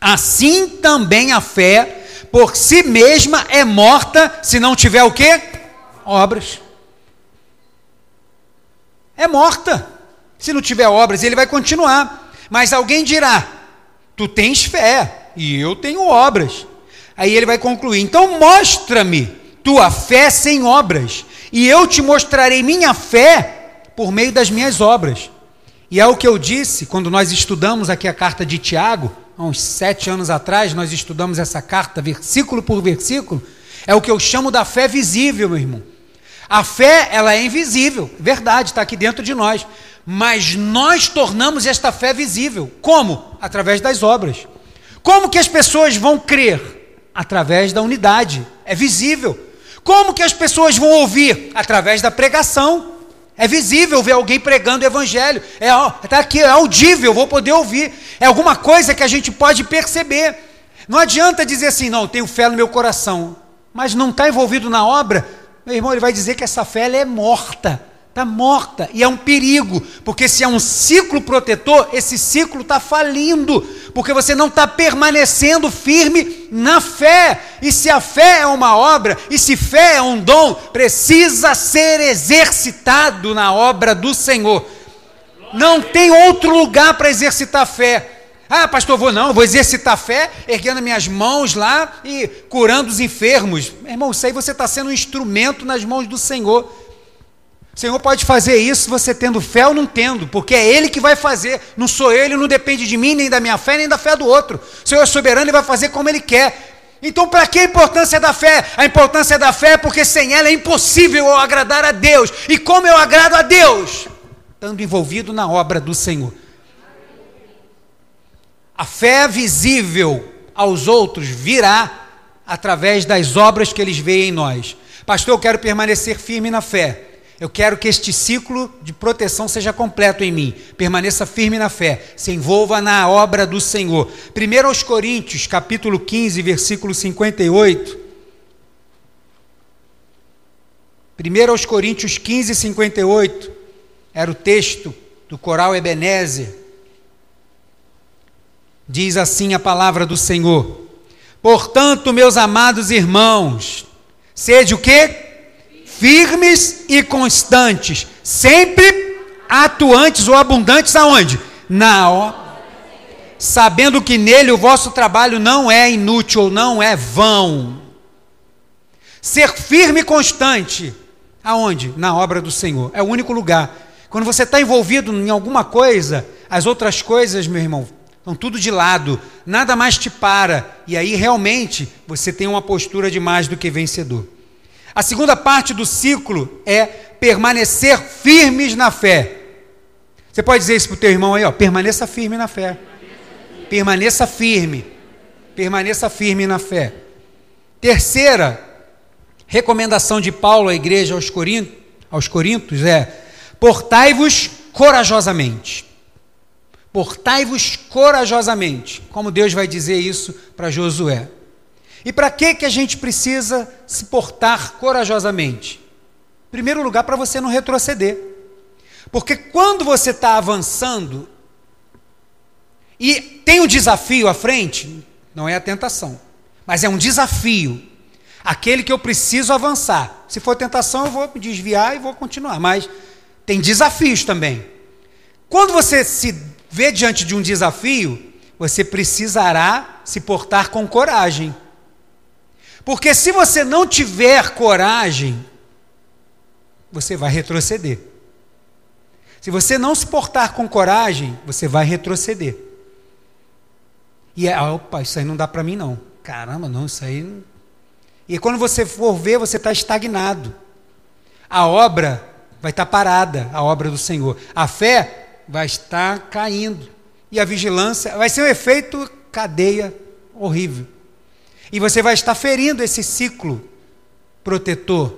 Assim também a fé por si mesma é morta se não tiver o quê? Obras. É morta. Se não tiver obras, ele vai continuar. Mas alguém dirá: Tu tens fé e eu tenho obras. Aí ele vai concluir: Então mostra-me tua fé sem obras, e eu te mostrarei minha fé por meio das minhas obras. E é o que eu disse quando nós estudamos aqui a carta de Tiago, há uns sete anos atrás, nós estudamos essa carta versículo por versículo. É o que eu chamo da fé visível, meu irmão. A fé, ela é invisível, verdade, está aqui dentro de nós. Mas nós tornamos esta fé visível. Como? Através das obras. Como que as pessoas vão crer? Através da unidade. É visível. Como que as pessoas vão ouvir? Através da pregação. É visível ver alguém pregando o evangelho. É, tá aqui, é audível, vou poder ouvir. É alguma coisa que a gente pode perceber. Não adianta dizer assim, não, tenho fé no meu coração, mas não está envolvido na obra. Meu irmão, ele vai dizer que essa fé é morta. Está morta e é um perigo, porque se é um ciclo protetor, esse ciclo está falindo, porque você não está permanecendo firme na fé. E se a fé é uma obra, e se fé é um dom, precisa ser exercitado na obra do Senhor. Não tem outro lugar para exercitar fé. Ah, pastor, vou não, vou exercitar fé, erguendo minhas mãos lá e curando os enfermos. Irmão, isso aí você está sendo um instrumento nas mãos do Senhor. O Senhor pode fazer isso você tendo fé ou não tendo, porque é Ele que vai fazer, não sou Ele não depende de mim, nem da minha fé, nem da fé do outro. O Senhor é soberano e vai fazer como Ele quer. Então, para que a importância da fé? A importância da fé é porque sem ela é impossível eu agradar a Deus. E como eu agrado a Deus? Estando envolvido na obra do Senhor. A fé visível aos outros virá através das obras que eles veem em nós. Pastor, eu quero permanecer firme na fé. Eu quero que este ciclo de proteção seja completo em mim. Permaneça firme na fé, se envolva na obra do Senhor. 1 aos Coríntios, capítulo 15, versículo 58. 1 aos Coríntios 15, 58. Era o texto do coral Ebenezer. Diz assim a palavra do Senhor: Portanto, meus amados irmãos, sede o quê? Firmes e constantes, sempre atuantes ou abundantes aonde? Na obra. Sabendo que nele o vosso trabalho não é inútil não é vão. Ser firme e constante, aonde? Na obra do Senhor. É o único lugar. Quando você está envolvido em alguma coisa, as outras coisas, meu irmão, então, tudo de lado, nada mais te para, e aí realmente você tem uma postura de mais do que vencedor. A segunda parte do ciclo é permanecer firmes na fé. Você pode dizer isso para o teu irmão aí, ó, permaneça firme na fé. Permaneça firme. Permaneça firme na fé. Terceira recomendação de Paulo à igreja aos Coríntios, aos Coríntios é: portai-vos corajosamente. Portai-vos corajosamente, como Deus vai dizer isso para Josué. E para que que a gente precisa se portar corajosamente? Em primeiro lugar, para você não retroceder. Porque quando você está avançando e tem um desafio à frente, não é a tentação, mas é um desafio. Aquele que eu preciso avançar. Se for tentação, eu vou me desviar e vou continuar. Mas tem desafios também. Quando você se vê diante de um desafio, você precisará se portar com coragem. Porque se você não tiver coragem, você vai retroceder. Se você não se portar com coragem, você vai retroceder. E é, opa, isso aí não dá para mim não. Caramba, não, isso aí. Não... E quando você for ver, você está estagnado. A obra vai estar tá parada, a obra do Senhor. A fé vai estar caindo. E a vigilância vai ser um efeito cadeia horrível. E você vai estar ferindo esse ciclo protetor.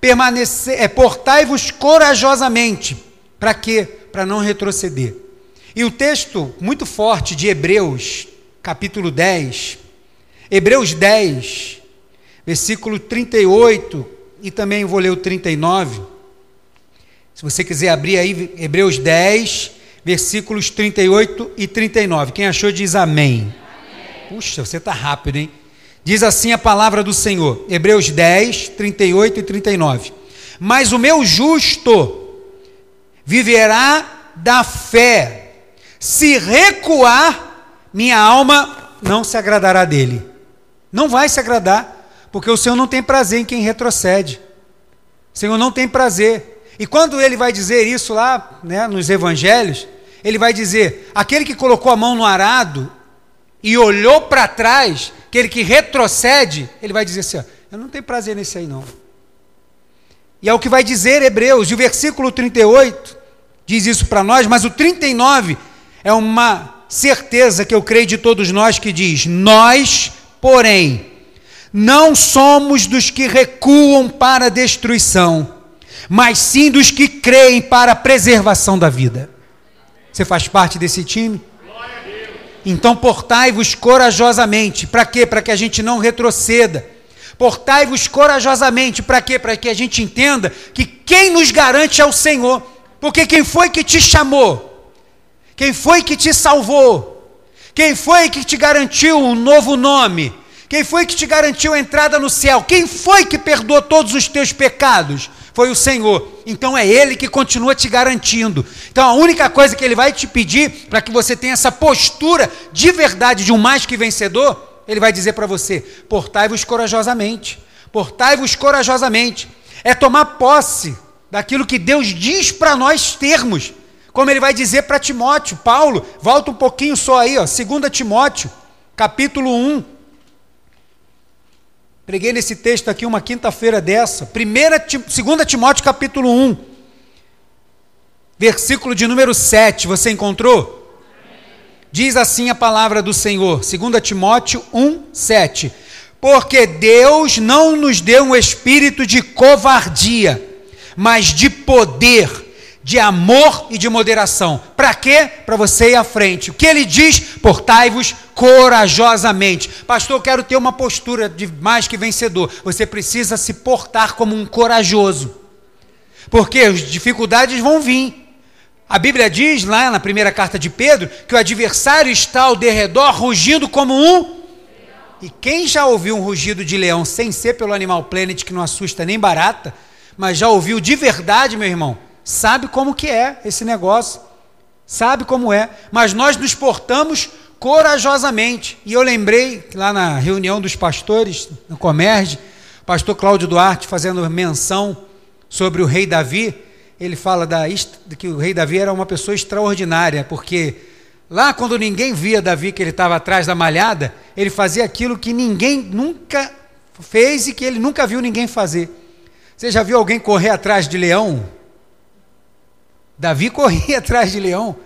Permanecer, é portai-vos corajosamente. Para quê? Para não retroceder. E o texto muito forte de Hebreus, capítulo 10, Hebreus 10, versículo 38, e também vou ler o 39 se você quiser abrir aí Hebreus 10, versículos 38 e 39. Quem achou diz amém. Puxa, você está rápido, hein? Diz assim a palavra do Senhor, Hebreus 10, 38 e 39. Mas o meu justo viverá da fé, se recuar, minha alma não se agradará dele. Não vai se agradar, porque o Senhor não tem prazer em quem retrocede. O Senhor não tem prazer. E quando ele vai dizer isso lá, né, nos evangelhos, ele vai dizer: aquele que colocou a mão no arado e olhou para trás, aquele que retrocede, ele vai dizer assim: eu não tenho prazer nesse aí não. E é o que vai dizer Hebreus, e o versículo 38 diz isso para nós, mas o 39 é uma certeza que eu creio de todos nós que diz: Nós, porém, não somos dos que recuam para a destruição mas sim dos que creem para a preservação da vida. Você faz parte desse time? Então portai-vos corajosamente. Para quê? Para que a gente não retroceda. Portai-vos corajosamente. Para quê? Para que a gente entenda que quem nos garante é o Senhor. Porque quem foi que te chamou? Quem foi que te salvou? Quem foi que te garantiu um novo nome? Quem foi que te garantiu a entrada no céu? Quem foi que perdoou todos os teus pecados? Foi o Senhor. Então é Ele que continua te garantindo. Então a única coisa que Ele vai te pedir para que você tenha essa postura de verdade de um mais que vencedor, Ele vai dizer para você: portai-vos corajosamente. Portai-vos corajosamente. É tomar posse daquilo que Deus diz para nós termos. Como ele vai dizer para Timóteo, Paulo, volta um pouquinho só aí, ó, 2 Timóteo, capítulo 1, Preguei nesse texto aqui uma quinta-feira dessa. Primeira, 2 Timóteo capítulo 1. Versículo de número 7. Você encontrou? Diz assim a palavra do Senhor. 2 Timóteo 1, 7. Porque Deus não nos deu um espírito de covardia, mas de poder, de amor e de moderação. Para quê? Para você ir à frente. O que ele diz? Portai-vos corajosamente. Pastor, eu quero ter uma postura de mais que vencedor. Você precisa se portar como um corajoso. Porque as dificuldades vão vir. A Bíblia diz lá na primeira carta de Pedro que o adversário está ao derredor rugindo como um. E quem já ouviu um rugido de leão sem ser pelo Animal Planet que não assusta nem barata, mas já ouviu de verdade, meu irmão, sabe como que é esse negócio. Sabe como é. Mas nós nos portamos corajosamente. E eu lembrei lá na reunião dos pastores, no Comerge, pastor Cláudio Duarte fazendo menção sobre o rei Davi, ele fala da, que o rei Davi era uma pessoa extraordinária, porque lá quando ninguém via Davi que ele estava atrás da malhada, ele fazia aquilo que ninguém nunca fez e que ele nunca viu ninguém fazer. Você já viu alguém correr atrás de leão? Davi corria atrás de leão,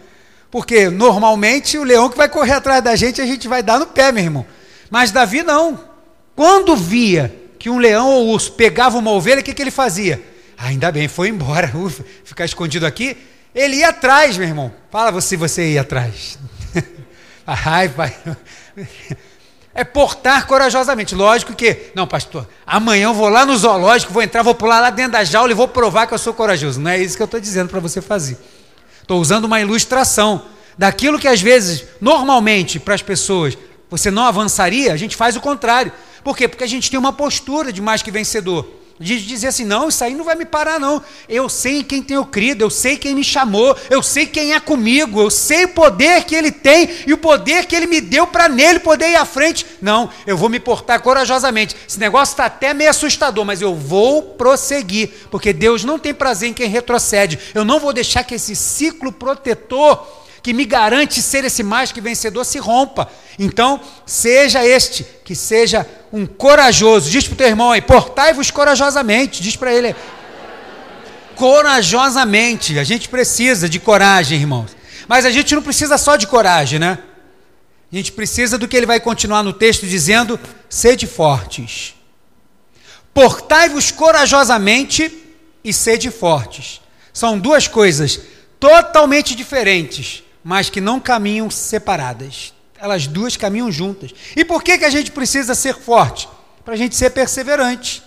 porque normalmente o leão que vai correr atrás da gente, a gente vai dar no pé, meu irmão. Mas Davi não. Quando via que um leão ou urso pegava uma ovelha, o que, que ele fazia? ainda bem, foi embora, ufa, ficar escondido aqui. Ele ia atrás, meu irmão. Fala se você ia atrás. Ai, pai. É portar corajosamente. Lógico que, não, pastor, amanhã eu vou lá no zoológico, vou entrar, vou pular lá dentro da jaula e vou provar que eu sou corajoso. Não é isso que eu estou dizendo para você fazer. Estou usando uma ilustração daquilo que às vezes, normalmente, para as pessoas, você não avançaria, a gente faz o contrário. Por quê? Porque a gente tem uma postura de mais que vencedor de dizer assim: não, isso aí não vai me parar, não. Eu sei em quem tenho crido, eu sei quem me chamou, eu sei quem é comigo, eu sei o poder que ele tem e o poder que ele me deu para nele poder ir à frente. Não, eu vou me portar corajosamente. Esse negócio está até meio assustador, mas eu vou prosseguir, porque Deus não tem prazer em quem retrocede. Eu não vou deixar que esse ciclo protetor que me garante ser esse mais que vencedor se rompa. Então, seja este, que seja um corajoso. Diz para o teu irmão aí, portai-vos corajosamente. Diz para ele, corajosamente. A gente precisa de coragem, irmãos. Mas a gente não precisa só de coragem, né? A gente precisa do que ele vai continuar no texto dizendo: sede fortes. Portai-vos corajosamente e sede fortes. São duas coisas totalmente diferentes mas que não caminham separadas. Elas duas caminham juntas. E por que, que a gente precisa ser forte? Para a gente ser perseverante.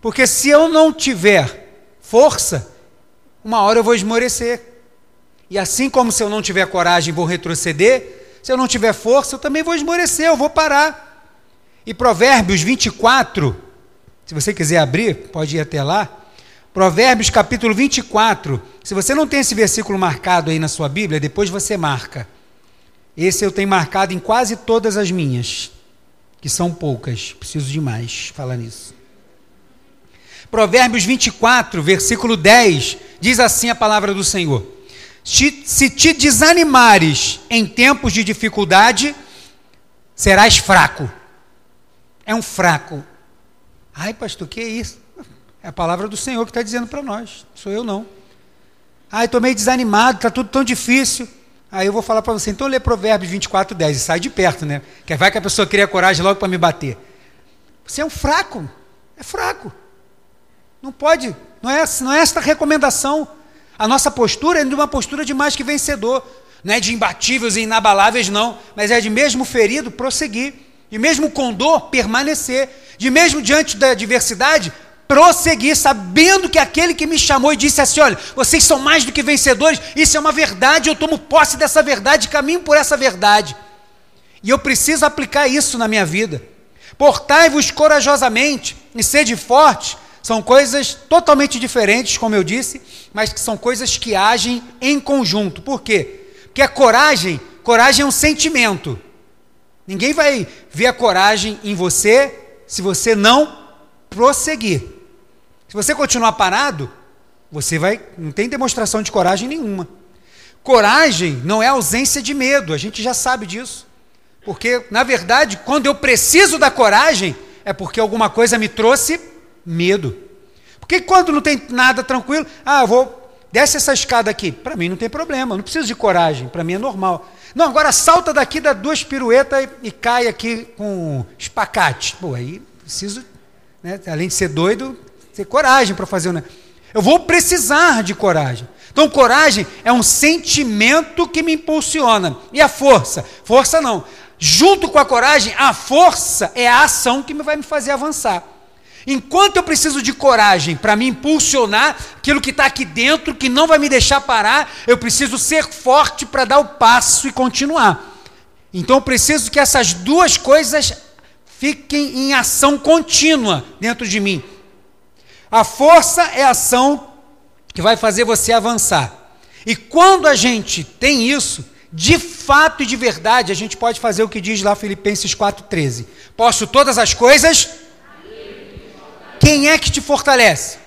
Porque se eu não tiver força, uma hora eu vou esmorecer. E assim como se eu não tiver coragem, vou retroceder, se eu não tiver força, eu também vou esmorecer, eu vou parar. E Provérbios 24, se você quiser abrir, pode ir até lá. Provérbios capítulo 24. Se você não tem esse versículo marcado aí na sua Bíblia, depois você marca. Esse eu tenho marcado em quase todas as minhas, que são poucas. Preciso de mais falar nisso. Provérbios 24, versículo 10, diz assim a palavra do Senhor: Se te desanimares em tempos de dificuldade, serás fraco. É um fraco. Ai, pastor, que isso? É a palavra do Senhor que está dizendo para nós. Sou eu não. Ah, estou meio desanimado, está tudo tão difícil. Aí eu vou falar para você, então lê Provérbios 24, 10 e sai de perto, né? Que vai que a pessoa cria coragem logo para me bater. Você é um fraco, é fraco. Não pode, não é, não é esta recomendação. A nossa postura é de uma postura de mais que vencedor. Não é de imbatíveis e inabaláveis, não, mas é de mesmo ferido prosseguir, de mesmo com dor permanecer, de mesmo diante da adversidade prosseguir, sabendo que aquele que me chamou e disse assim: olha, vocês são mais do que vencedores, isso é uma verdade, eu tomo posse dessa verdade, caminho por essa verdade. E eu preciso aplicar isso na minha vida. Portai-vos corajosamente e sede forte, são coisas totalmente diferentes, como eu disse, mas que são coisas que agem em conjunto. Por quê? Porque a coragem, coragem é um sentimento. Ninguém vai ver a coragem em você se você não prosseguir. Se você continuar parado, você vai não tem demonstração de coragem nenhuma. Coragem não é ausência de medo, a gente já sabe disso. Porque, na verdade, quando eu preciso da coragem, é porque alguma coisa me trouxe medo. Porque quando não tem nada tranquilo, ah, vou desce essa escada aqui. Para mim não tem problema, não preciso de coragem, para mim é normal. Não, agora salta daqui, dá duas piruetas e, e cai aqui com espacate. Pô, aí preciso, né, além de ser doido, ter coragem para fazer o né? Eu vou precisar de coragem. Então, coragem é um sentimento que me impulsiona. E a força? Força não. Junto com a coragem, a força é a ação que vai me fazer avançar. Enquanto eu preciso de coragem para me impulsionar aquilo que está aqui dentro, que não vai me deixar parar, eu preciso ser forte para dar o passo e continuar. Então eu preciso que essas duas coisas fiquem em ação contínua dentro de mim. A força é a ação que vai fazer você avançar. E quando a gente tem isso, de fato e de verdade, a gente pode fazer o que diz lá Filipenses 4,13: Posso todas as coisas quem é que te fortalece?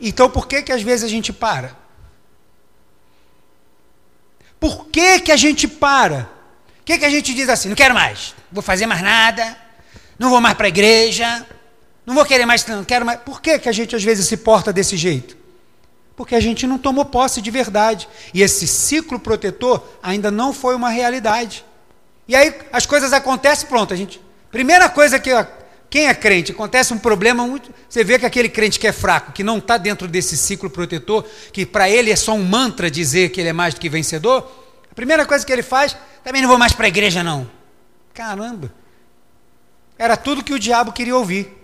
Então por que que às vezes a gente para? Por que que a gente para? Por que que a gente diz assim, não quero mais, vou fazer mais nada, não vou mais para a igreja, não vou querer mais, não quero mais. Por que que a gente às vezes se porta desse jeito? Porque a gente não tomou posse de verdade. E esse ciclo protetor ainda não foi uma realidade. E aí as coisas acontecem, pronto, a gente. Primeira coisa que quem é crente? Acontece um problema muito. Você vê que aquele crente que é fraco, que não está dentro desse ciclo protetor, que para ele é só um mantra dizer que ele é mais do que vencedor, a primeira coisa que ele faz, também não vou mais para a igreja, não. Caramba! Era tudo que o diabo queria ouvir.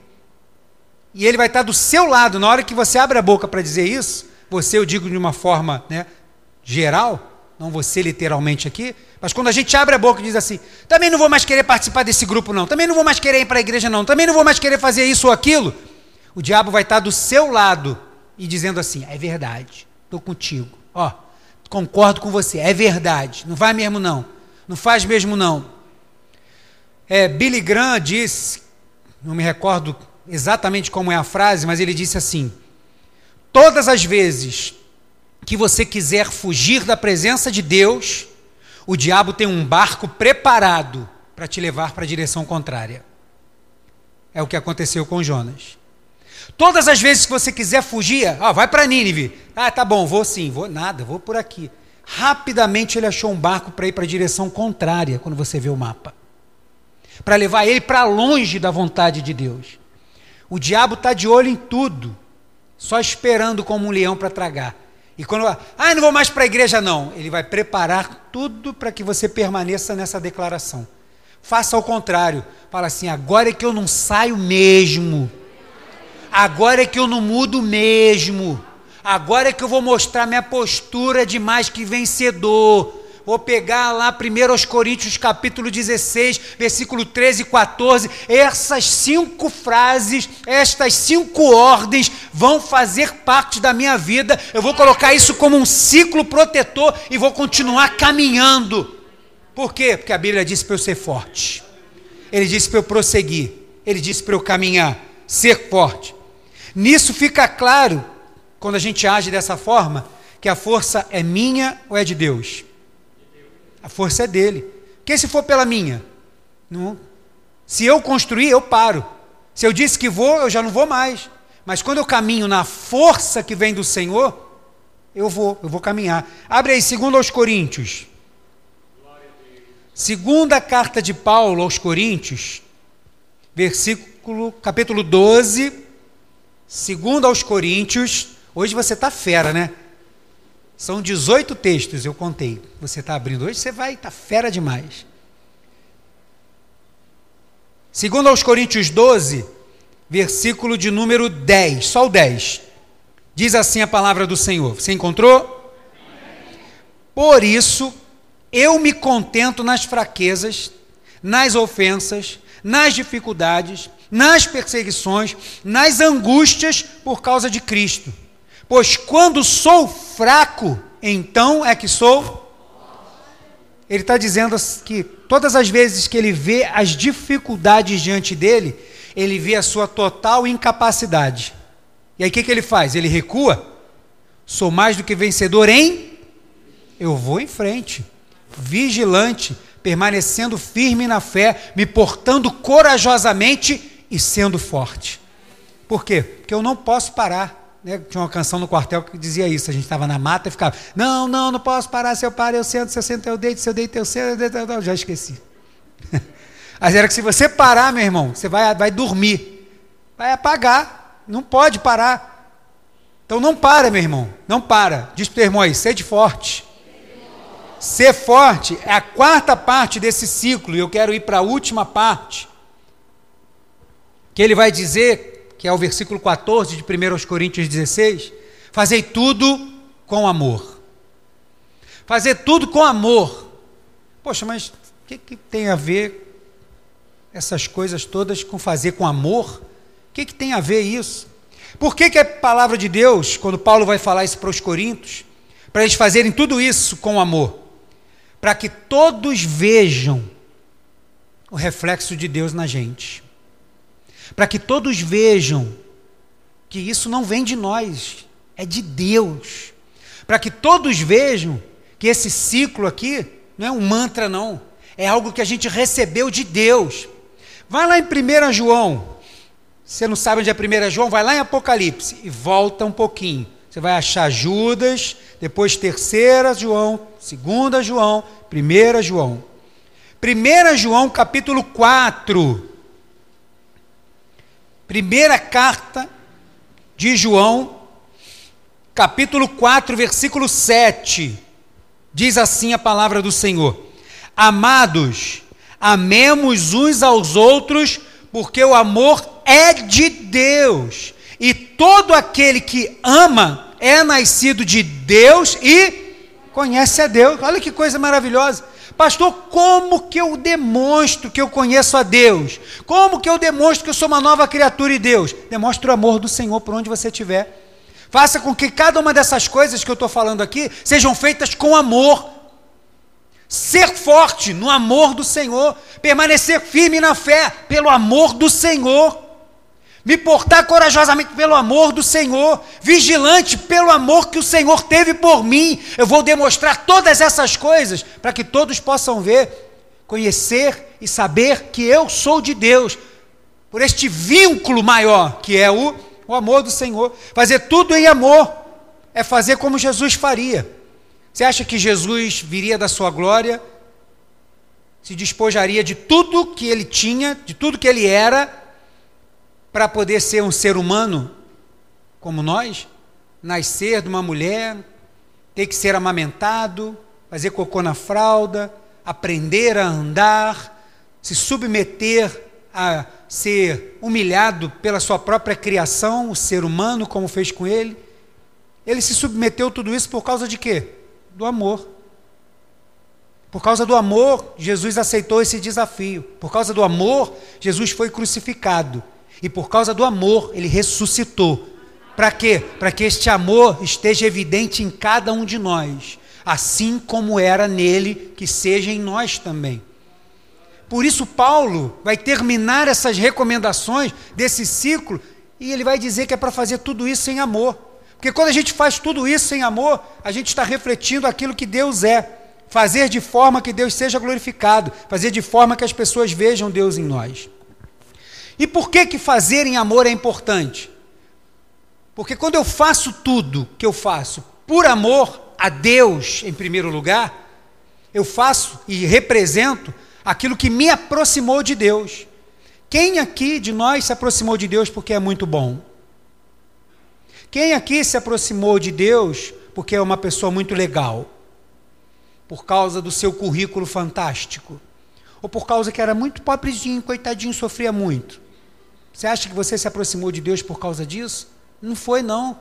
E ele vai estar do seu lado, na hora que você abre a boca para dizer isso, você, eu digo de uma forma né, geral, não você literalmente aqui, mas quando a gente abre a boca e diz assim, também não vou mais querer participar desse grupo, não, também não vou mais querer ir para a igreja, não, também não vou mais querer fazer isso ou aquilo, o diabo vai estar do seu lado e dizendo assim: é verdade, estou contigo, ó, concordo com você, é verdade, não vai mesmo não, não faz mesmo não. É, Billy Graham disse, não me recordo exatamente como é a frase, mas ele disse assim: todas as vezes que você quiser fugir da presença de Deus, o diabo tem um barco preparado para te levar para a direção contrária. É o que aconteceu com Jonas. Todas as vezes que você quiser fugir, ah, vai para Nínive. Ah, tá bom, vou sim, vou nada, vou por aqui. Rapidamente ele achou um barco para ir para a direção contrária quando você vê o mapa. Para levar ele para longe da vontade de Deus. O diabo está de olho em tudo, só esperando como um leão para tragar. E quando, ah, não vou mais para a igreja, não. Ele vai preparar tudo para que você permaneça nessa declaração. Faça ao contrário. Fala assim: agora é que eu não saio mesmo. Agora é que eu não mudo mesmo. Agora é que eu vou mostrar minha postura de mais que vencedor. Vou pegar lá primeiro aos Coríntios capítulo 16, versículo 13 e 14. Essas cinco frases, estas cinco ordens vão fazer parte da minha vida. Eu vou colocar isso como um ciclo protetor e vou continuar caminhando. Por quê? Porque a Bíblia disse para eu ser forte. Ele disse para eu prosseguir. Ele disse para eu caminhar, ser forte. Nisso fica claro, quando a gente age dessa forma, que a força é minha ou é de Deus. A força é dele. Que se for pela minha? Não. Se eu construir, eu paro. Se eu disse que vou, eu já não vou mais. Mas quando eu caminho na força que vem do Senhor, eu vou, eu vou caminhar. Abre aí, segundo aos Coríntios. Segunda carta de Paulo aos Coríntios, versículo, capítulo 12, segundo aos Coríntios. Hoje você está fera, né? São 18 textos, eu contei. Você está abrindo hoje, você vai, está fera demais. Segundo aos Coríntios 12, versículo de número 10, só o 10. Diz assim a palavra do Senhor. Você encontrou? Por isso, eu me contento nas fraquezas, nas ofensas, nas dificuldades, nas perseguições, nas angústias por causa de Cristo Pois quando sou fraco, então é que sou. Ele está dizendo que todas as vezes que ele vê as dificuldades diante dele, ele vê a sua total incapacidade. E aí o que, que ele faz? Ele recua. Sou mais do que vencedor em. Eu vou em frente, vigilante, permanecendo firme na fé, me portando corajosamente e sendo forte. Por quê? Porque eu não posso parar. Né? Tinha uma canção no quartel que dizia isso. A gente estava na mata e ficava: Não, não, não posso parar. Se eu paro, eu sento. Se eu sento, eu deito. Se eu deito, eu sento. Eu já esqueci. Mas era que se você parar, meu irmão, você vai, vai dormir. Vai apagar. Não pode parar. Então não para, meu irmão. Não para. Diz para o irmão aí: sede forte. Ser forte é a quarta parte desse ciclo. E eu quero ir para a última parte. Que ele vai dizer que é o versículo 14 de 1 Coríntios 16, fazei tudo com amor. Fazer tudo com amor. Poxa, mas o que, que, tem a ver essas coisas todas com fazer com amor? O que, que tem a ver isso? Por que, que a palavra de Deus, quando Paulo vai falar isso para os coríntios, para eles fazerem tudo isso com amor? Para que todos vejam o reflexo de Deus na gente para que todos vejam que isso não vem de nós, é de Deus. Para que todos vejam que esse ciclo aqui não é um mantra, não, é algo que a gente recebeu de Deus. Vai lá em 1 João. Você não sabe onde é 1 João? Vai lá em Apocalipse e volta um pouquinho. Você vai achar Judas, depois terceira João, segunda João, primeira João. 1 João capítulo 4. Primeira carta de João, capítulo 4, versículo 7. Diz assim a palavra do Senhor: Amados, amemos uns aos outros, porque o amor é de Deus, e todo aquele que ama é nascido de Deus e conhece a Deus. Olha que coisa maravilhosa. Pastor, como que eu demonstro que eu conheço a Deus? Como que eu demonstro que eu sou uma nova criatura em Deus? Demonstre o amor do Senhor por onde você estiver. Faça com que cada uma dessas coisas que eu estou falando aqui sejam feitas com amor. Ser forte no amor do Senhor, permanecer firme na fé, pelo amor do Senhor me portar corajosamente pelo amor do Senhor, vigilante pelo amor que o Senhor teve por mim. Eu vou demonstrar todas essas coisas para que todos possam ver, conhecer e saber que eu sou de Deus, por este vínculo maior que é o, o amor do Senhor. Fazer tudo em amor é fazer como Jesus faria. Você acha que Jesus viria da sua glória, se despojaria de tudo que ele tinha, de tudo que ele era? Para poder ser um ser humano como nós, nascer de uma mulher, ter que ser amamentado, fazer cocô na fralda, aprender a andar, se submeter a ser humilhado pela sua própria criação, o ser humano, como fez com ele. Ele se submeteu tudo isso por causa de quê? Do amor. Por causa do amor, Jesus aceitou esse desafio. Por causa do amor, Jesus foi crucificado. E por causa do amor, ele ressuscitou. Para quê? Para que este amor esteja evidente em cada um de nós, assim como era nele, que seja em nós também. Por isso, Paulo vai terminar essas recomendações desse ciclo e ele vai dizer que é para fazer tudo isso em amor. Porque quando a gente faz tudo isso em amor, a gente está refletindo aquilo que Deus é. Fazer de forma que Deus seja glorificado, fazer de forma que as pessoas vejam Deus em nós. E por que que fazer em amor é importante? Porque quando eu faço tudo que eu faço por amor a Deus em primeiro lugar, eu faço e represento aquilo que me aproximou de Deus. Quem aqui de nós se aproximou de Deus porque é muito bom? Quem aqui se aproximou de Deus porque é uma pessoa muito legal? Por causa do seu currículo fantástico? Ou por causa que era muito pobrezinho, coitadinho, sofria muito? Você acha que você se aproximou de Deus por causa disso? Não foi, não.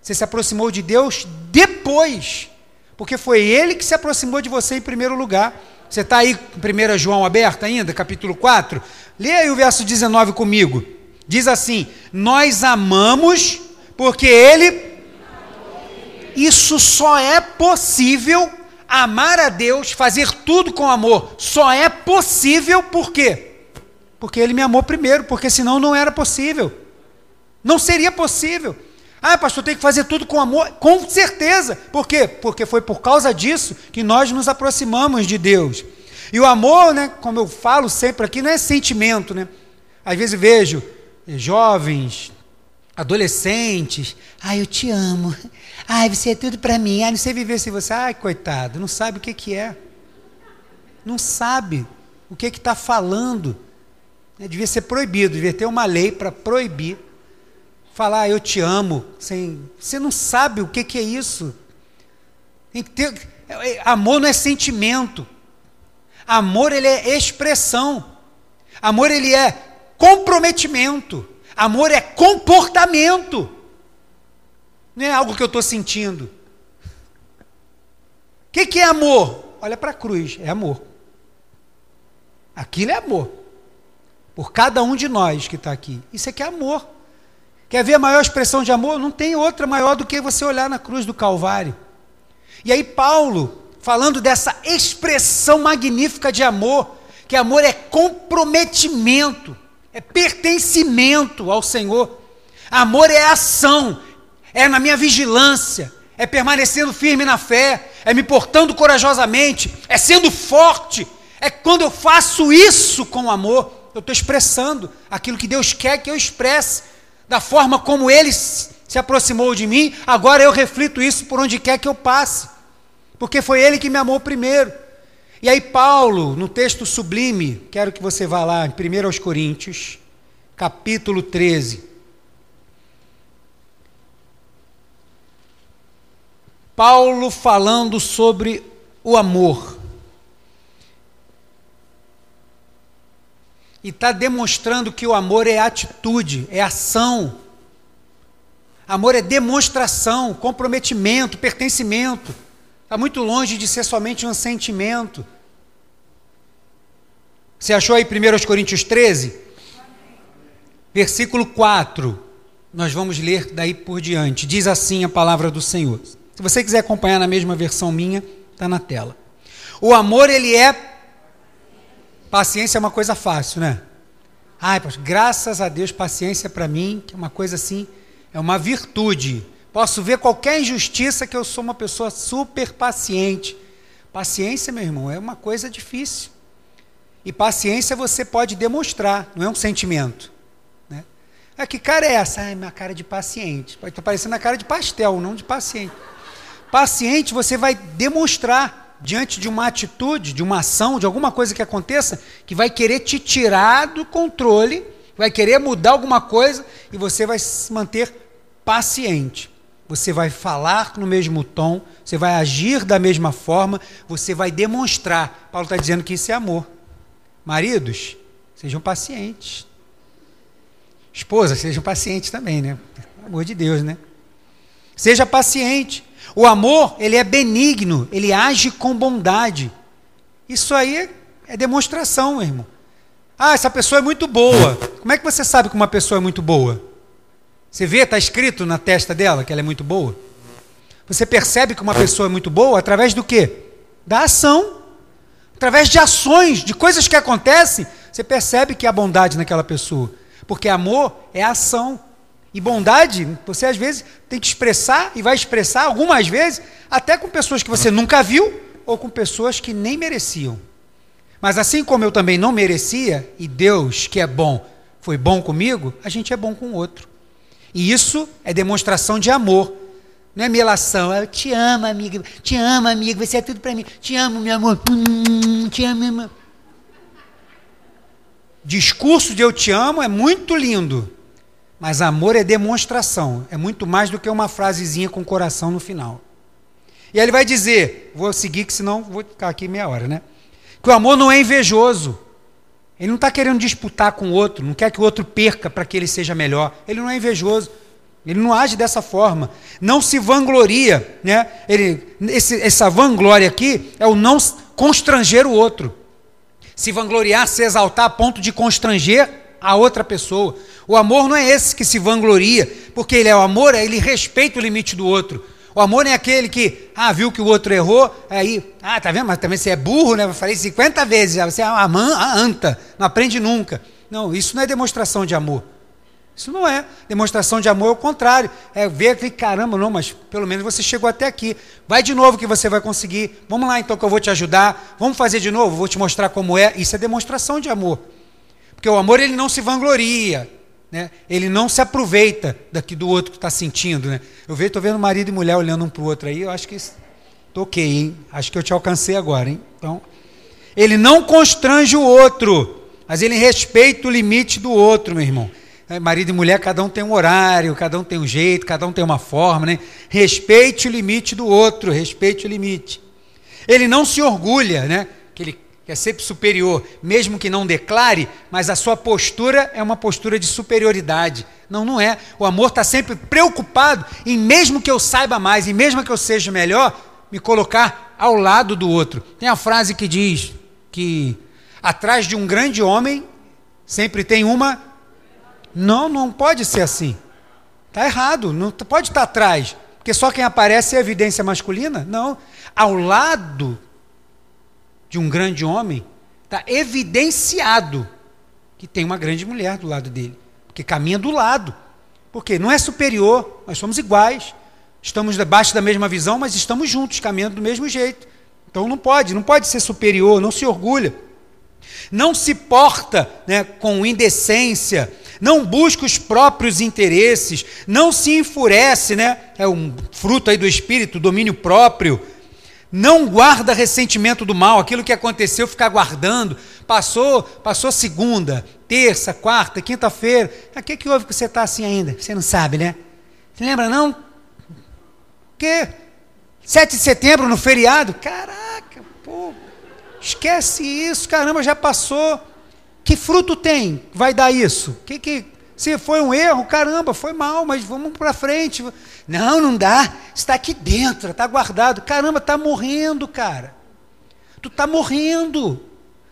Você se aproximou de Deus depois, porque foi Ele que se aproximou de você em primeiro lugar. Você está aí com 1 João aberto ainda, capítulo 4? Leia aí o verso 19 comigo. Diz assim: Nós amamos porque Ele. Isso só é possível, amar a Deus, fazer tudo com amor, só é possível por quê? Porque ele me amou primeiro, porque senão não era possível. Não seria possível. Ah, pastor, tem que fazer tudo com amor? Com certeza. Por quê? Porque foi por causa disso que nós nos aproximamos de Deus. E o amor, né, como eu falo sempre aqui, não é sentimento, né? Às vezes vejo jovens, adolescentes, ai, eu te amo, ai, você é tudo para mim, ai, não sei viver sem você, ai, coitado, não sabe o que, que é, não sabe o que está falando, né? devia ser proibido, devia ter uma lei para proibir, falar eu te amo, sem, você não sabe o que, que é isso, tem que ter, é, é, amor não é sentimento, amor ele é expressão, amor ele é comprometimento, Amor é comportamento. Não é algo que eu estou sentindo. O que, que é amor? Olha para a cruz, é amor. Aquilo é amor. Por cada um de nós que está aqui. Isso aqui é amor. Quer ver a maior expressão de amor? Não tem outra maior do que você olhar na cruz do Calvário. E aí, Paulo, falando dessa expressão magnífica de amor, que amor é comprometimento é pertencimento ao Senhor. Amor é ação, é na minha vigilância, é permanecendo firme na fé, é me portando corajosamente, é sendo forte. É quando eu faço isso com amor, eu estou expressando aquilo que Deus quer que eu expresse, da forma como Ele se aproximou de mim, agora eu reflito isso por onde quer que eu passe, porque foi Ele que me amou primeiro. E aí, Paulo, no texto sublime, quero que você vá lá em 1 aos Coríntios, capítulo 13. Paulo falando sobre o amor. E está demonstrando que o amor é atitude, é ação. Amor é demonstração, comprometimento, pertencimento. Está muito longe de ser somente um sentimento. Você achou aí 1 Coríntios 13? Versículo 4. Nós vamos ler daí por diante. Diz assim a palavra do Senhor. Se você quiser acompanhar na mesma versão minha, está na tela. O amor, ele é. Paciência é uma coisa fácil, né? Ai, graças a Deus, paciência para mim, que é uma coisa assim, é uma virtude. Posso ver qualquer injustiça que eu sou uma pessoa super paciente. Paciência, meu irmão, é uma coisa difícil. E paciência você pode demonstrar, não é um sentimento. Né? Ah, que cara é essa? Ah, minha cara de paciente. Pode estar parecendo a cara de pastel, não de paciente. Paciente você vai demonstrar diante de uma atitude, de uma ação, de alguma coisa que aconteça, que vai querer te tirar do controle, vai querer mudar alguma coisa e você vai se manter paciente você vai falar no mesmo tom, você vai agir da mesma forma, você vai demonstrar. Paulo está dizendo que isso é amor. Maridos, sejam pacientes. Esposas, sejam pacientes também, né? Pelo amor de Deus, né? Seja paciente. O amor, ele é benigno, ele age com bondade. Isso aí é demonstração, meu irmão. Ah, essa pessoa é muito boa. Como é que você sabe que uma pessoa é muito boa? Você vê, está escrito na testa dela que ela é muito boa? Você percebe que uma pessoa é muito boa através do quê? Da ação. Através de ações, de coisas que acontecem, você percebe que há bondade naquela pessoa. Porque amor é ação. E bondade, você às vezes tem que expressar e vai expressar algumas vezes, até com pessoas que você nunca viu ou com pessoas que nem mereciam. Mas assim como eu também não merecia, e Deus, que é bom, foi bom comigo, a gente é bom com o outro. E isso é demonstração de amor. Não é melação. Eu te amo, amiga. Te amo, amiga. Você é tudo para mim. Te amo, meu amor. Hum, te amo, meu amor. Discurso de eu te amo é muito lindo. Mas amor é demonstração. É muito mais do que uma frasezinha com coração no final. E aí ele vai dizer, vou seguir que senão vou ficar aqui meia hora, né? Que o amor não é invejoso. Ele não está querendo disputar com o outro, não quer que o outro perca para que ele seja melhor. Ele não é invejoso. Ele não age dessa forma. Não se vangloria. Né? Ele, esse, essa vanglória aqui é o não constranger o outro. Se vangloriar, se exaltar a ponto de constranger a outra pessoa. O amor não é esse que se vangloria, porque ele é o amor, é ele respeita o limite do outro. O amor é aquele que, ah, viu que o outro errou, aí, ah, tá vendo? Mas também você é burro, né? Eu falei 50 vezes, você é uma anta, não aprende nunca. Não, isso não é demonstração de amor. Isso não é. Demonstração de amor é o contrário. É ver que, caramba, não, mas pelo menos você chegou até aqui. Vai de novo que você vai conseguir. Vamos lá então que eu vou te ajudar. Vamos fazer de novo, vou te mostrar como é. Isso é demonstração de amor. Porque o amor ele não se vangloria. Né? Ele não se aproveita daqui do outro que está sentindo. Né? Eu vejo, estou vendo marido e mulher olhando um para o outro aí, eu acho que toquei, hein? Acho que eu te alcancei agora, hein? Então, ele não constrange o outro, mas ele respeita o limite do outro, meu irmão. É, marido e mulher, cada um tem um horário, cada um tem um jeito, cada um tem uma forma, né? Respeite o limite do outro, respeite o limite. Ele não se orgulha, né? Que ele quer ser superior, mesmo que não declare, mas a sua postura é uma postura de superioridade. Não, não é. O amor está sempre preocupado em, mesmo que eu saiba mais, e mesmo que eu seja melhor, me colocar ao lado do outro. Tem a frase que diz que atrás de um grande homem sempre tem uma. Não, não pode ser assim. Está errado, não pode estar atrás. Porque só quem aparece é evidência masculina? Não. Ao lado de um grande homem, está evidenciado que tem uma grande mulher do lado dele, porque caminha do lado. Porque não é superior, nós somos iguais. Estamos debaixo da mesma visão, mas estamos juntos, caminhando do mesmo jeito. Então não pode, não pode ser superior, não se orgulha. Não se porta né, com indecência, não busca os próprios interesses, não se enfurece, né? É um fruto aí do espírito, domínio próprio não guarda ressentimento do mal, aquilo que aconteceu, ficar guardando. Passou, passou segunda, terça, quarta, quinta-feira. O que, que houve que você está assim ainda? Você não sabe, né? Você lembra, não? Que? 7 de setembro no feriado? Caraca, pô, esquece isso, caramba, já passou. Que fruto tem? Vai dar isso? Que que se foi um erro, caramba, foi mal, mas vamos para frente. Não, não dá. Está aqui dentro, está guardado. Caramba, está morrendo, cara. Tu está morrendo.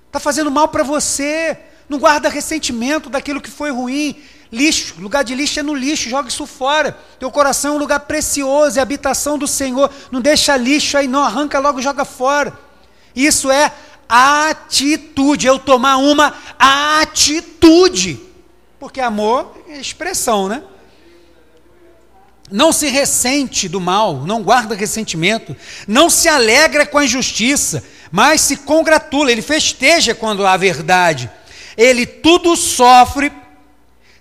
Está fazendo mal para você. Não guarda ressentimento daquilo que foi ruim. Lixo, lugar de lixo é no lixo, joga isso fora. Teu coração é um lugar precioso, é habitação do Senhor. Não deixa lixo aí, não, arranca logo, joga fora. Isso é atitude, eu tomar uma atitude. Porque amor é expressão, né? Não se ressente do mal, não guarda ressentimento, não se alegra com a injustiça, mas se congratula, ele festeja quando há verdade. Ele tudo sofre,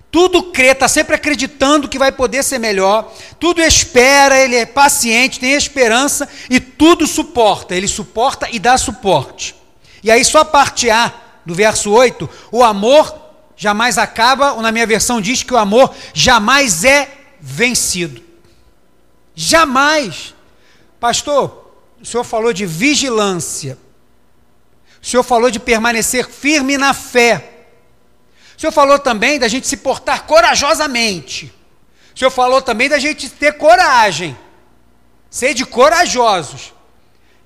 tudo crê, está sempre acreditando que vai poder ser melhor, tudo espera, ele é paciente, tem esperança e tudo suporta. Ele suporta e dá suporte. E aí, só a parte A do verso 8: o amor jamais acaba, ou na minha versão diz que o amor jamais é vencido. Jamais. Pastor, o senhor falou de vigilância. O senhor falou de permanecer firme na fé. O senhor falou também da gente se portar corajosamente. O senhor falou também da gente ter coragem. Ser de corajosos.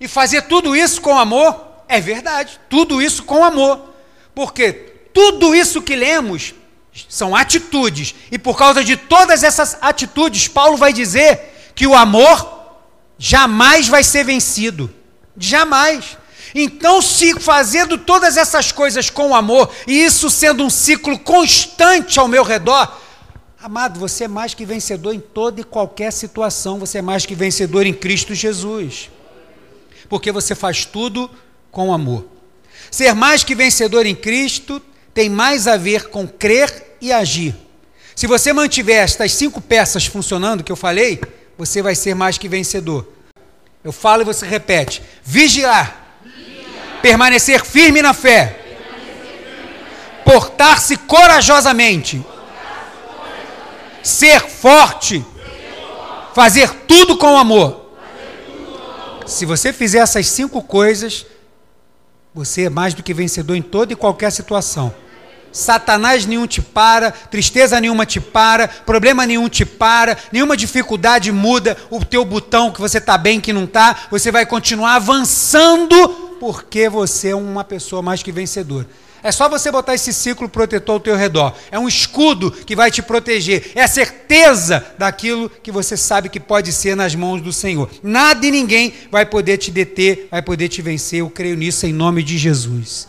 E fazer tudo isso com amor. É verdade. Tudo isso com amor. Porque tudo isso que lemos são atitudes, e por causa de todas essas atitudes, Paulo vai dizer que o amor jamais vai ser vencido. Jamais. Então, se fazendo todas essas coisas com amor, e isso sendo um ciclo constante ao meu redor, amado, você é mais que vencedor em toda e qualquer situação, você é mais que vencedor em Cristo Jesus. Porque você faz tudo com amor. Ser mais que vencedor em Cristo tem mais a ver com crer e agir. Se você mantiver estas cinco peças funcionando que eu falei, você vai ser mais que vencedor. Eu falo e você repete: vigiar, vigiar. permanecer firme na fé, portar-se corajosamente, ser forte, fazer tudo com amor. Se você fizer essas cinco coisas, você é mais do que vencedor em toda e qualquer situação. Satanás nenhum te para, tristeza nenhuma te para, problema nenhum te para, nenhuma dificuldade muda o teu botão que você está bem, que não está. Você vai continuar avançando porque você é uma pessoa mais que vencedora. É só você botar esse ciclo protetor ao teu redor. É um escudo que vai te proteger. É a certeza daquilo que você sabe que pode ser nas mãos do Senhor. Nada e ninguém vai poder te deter, vai poder te vencer. Eu creio nisso em nome de Jesus.